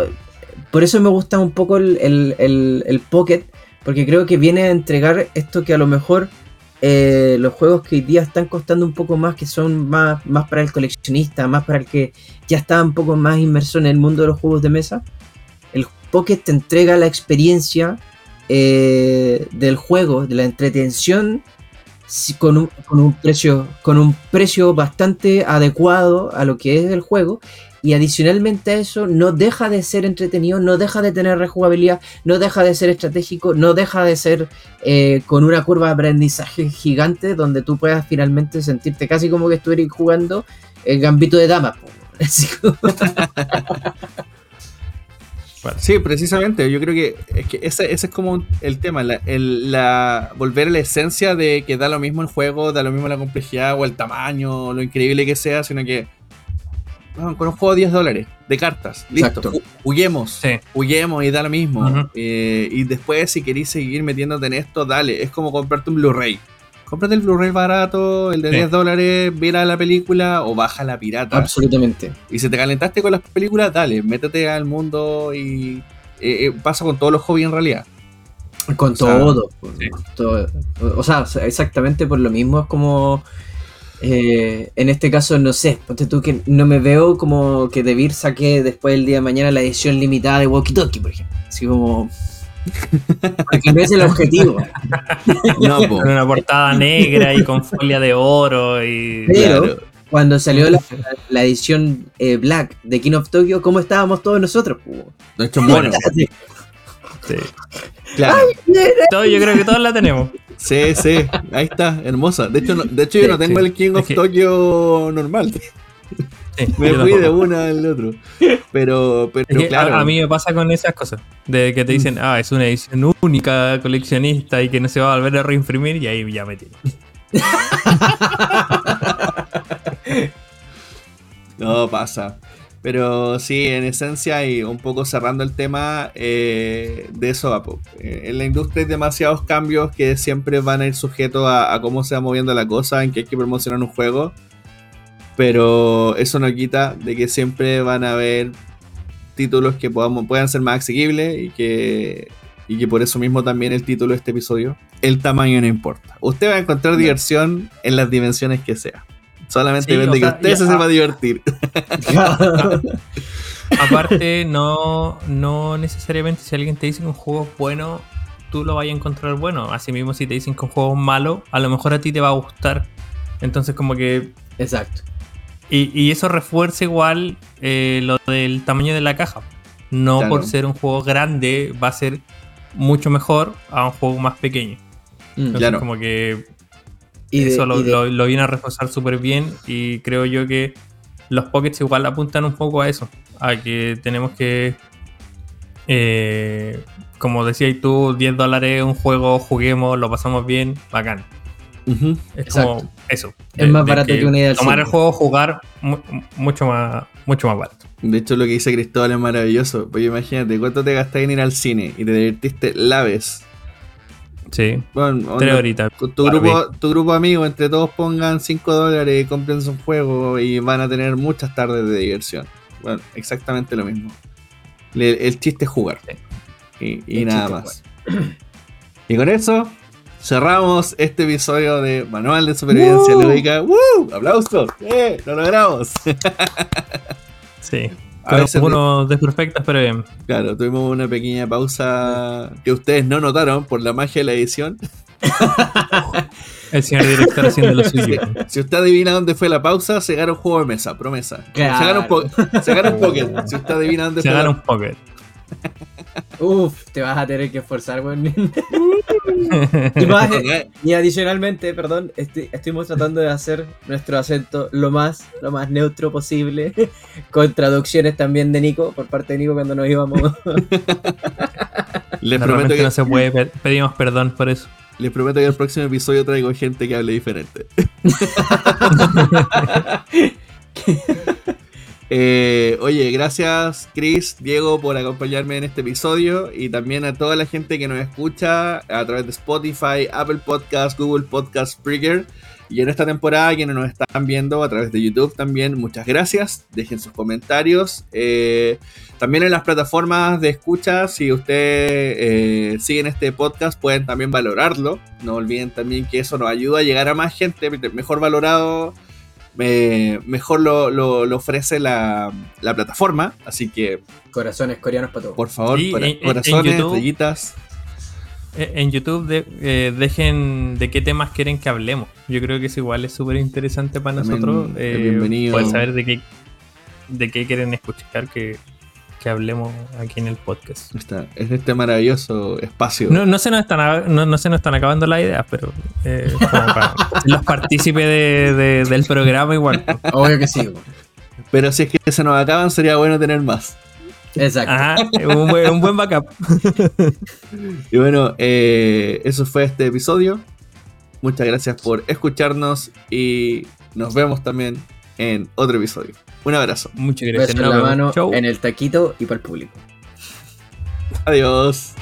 por eso me gusta un poco el, el, el- Pocket, porque creo que viene a entregar esto que a lo mejor eh, los juegos que hoy día están costando un poco más, que son más, más para el coleccionista, más para el que ya está un poco más inmerso en el mundo de los juegos de mesa. El Pocket te entrega la experiencia eh, del juego, de la entretención, con un, con un precio, con un precio bastante adecuado a lo que es el juego. Y adicionalmente a eso, no deja de ser entretenido, no deja de tener rejugabilidad, no deja de ser estratégico, no deja de ser eh, con una curva de aprendizaje gigante donde tú puedas finalmente sentirte casi como que estuvieras jugando el gambito de damas. Sí, precisamente. Yo creo que, es que ese, ese es como el tema, la, la- volver a la esencia de que da lo mismo el juego, da lo mismo la complejidad o el tamaño, o lo increíble que sea, sino que bueno, con un juego de 10 dólares de cartas, listo, Exacto. Sí. juguemos y da lo mismo. Eh, y después, si queréis seguir metiéndote en esto, dale. Es como comprarte un Blu-ray. Cómprate el Blu-ray barato, el de Sí. 10 dólares, mira la película o baja la pirata. Absolutamente. Y si te calentaste con las películas, dale, métete al mundo y eh, eh, pasa con todos los hobbies en realidad. Con O sea, todo, sí. todo. O sea, exactamente por lo mismo es como. Eh, en este caso, no sé, ponte tú que no me veo como que Debir saque después del día de mañana la edición limitada de Walkie Talkie, por ejemplo. Así como. Porque no es el objetivo. No, po. Con una portada negra y con folia de oro y... Pero Claro. cuando salió la, la edición eh, Black de King of Tokyo, ¿cómo estábamos todos nosotros? De hecho, bueno, Sí. claro. Todo, yo creo que todos la tenemos. Sí, sí, ahí está, hermosa. De hecho, no, de hecho yo no tengo sí. el King Es of que- Tokyo normal. Sí, Me fui de una al otro. Pero, pero Es que claro. a, a mí me pasa con esas cosas. De que te dicen, ah, es una edición única, coleccionista y que no se va a volver a reimprimir y ahí ya me tiro. No pasa. Pero sí, en esencia y un poco cerrando el tema, eh, de eso va. po. Eh, en la industria hay demasiados cambios que siempre van a ir sujetos a, a cómo se va moviendo la cosa, en que hay que promocionar un juego. Pero eso no quita de que siempre van a haber títulos que podamos, puedan ser más asequibles y que, y que por eso mismo también el título de este episodio, el tamaño no importa. Usted va a encontrar diversión en las dimensiones que sea. Solamente Sí, depende o que sea, usted ya- se sepa divertir. Aparte, no, no necesariamente si alguien te dice que un juego es bueno, tú lo vayas a encontrar bueno. Asimismo, si te dicen que un juego es malo, a lo mejor a ti te va a gustar. Entonces, como que. Exacto. Y, y eso refuerza igual eh, lo del tamaño de la caja. No Claro. por ser un juego grande va a ser mucho mejor a un juego más pequeño. Mm. Entonces, Claro. como que Y de- eso lo, y de- lo- lo viene a reforzar súper bien y creo yo que los pockets igual apuntan un poco a eso, a que tenemos que, eh, como decías tú, 10 dólares un juego, juguemos, lo pasamos bien, bacán. Es Exacto. como eso. Es más barato que una idea Tomar el juego, jugar, mu- mucho más, mucho más barato. De hecho, lo que dice Cristóbal es maravilloso. Pues imagínate, ¿cuánto te gastas en ir al cine y te divertiste la vez? Sí, Bueno, tres horitas. tu grupo, tu grupo de amigos, entre todos pongan 5 dólares compren un juego y van a tener muchas tardes de diversión. Bueno, exactamente lo mismo. El chiste es jugar. Y, nada más. Y con eso cerramos este episodio de Manual de Supervivencia ¡Woo! Lúdica. ¡Woo! ¡Aplausos! ¡Eh! ¡Lo logramos! Sí, A veces- unos desperfectas, pero bien. Claro, tuvimos una pequeña pausa que ustedes no notaron por la magia de la edición. El señor director haciendo lo suyo. Si usted adivina dónde fue la pausa, se gana un juego de mesa, promesa. Claro. Se gana un, po- se gana un pocket. Si usted adivina dónde Se fue gana la un pocket. Uf, te vas a tener que esforzar, weón. y, más, y adicionalmente, perdón, estoy, estuvimos tratando de hacer nuestro acento lo más, lo más neutro posible, con traducciones también de Nico, por parte de Nico cuando nos íbamos. Les prometo, que, no se puede, pe- pedimos perdón por eso. les prometo que el próximo episodio traigo gente que hable diferente. Eh, oye, gracias Chris, Diego por acompañarme en este episodio y también a toda la gente que nos escucha a través de Spotify, Apple Podcast, Google Podcast, Spreaker y en esta temporada quienes nos están viendo a través de YouTube también, muchas gracias, dejen sus comentarios. Eh, también en las plataformas de escucha, si ustedes eh, siguen este podcast pueden también valorarlo, no olviden también que eso nos ayuda a llegar a más gente, mejor valorado me- mejor lo, lo- lo ofrece la, la plataforma. Así que, Corazones coreanos para todos. por favor, en- en- en corazones, YouTube- estrellitas. eh, en YouTube de- eh, dejen de qué temas quieren que hablemos. Yo creo que es igual, es súper interesante para También nosotros eh, bienvenido. poder saber de qué, de qué quieren escuchar que, que hablemos aquí en el podcast. Está, en este maravilloso espacio. No, no, se nos están, no, no se nos están acabando las ideas, pero eh, como para los partícipes de- de- del programa igual. Obvio que sí. Pero si es que se nos acaban, sería bueno tener más. Exacto. Ajá, un buen, un buen backup. Y bueno, eh, eso fue este episodio. Muchas gracias por escucharnos y nos vemos también en otro episodio. Un abrazo. Muchas Beso gracias. en la vemos. mano, Chau. en el taquito y para el público. Adiós.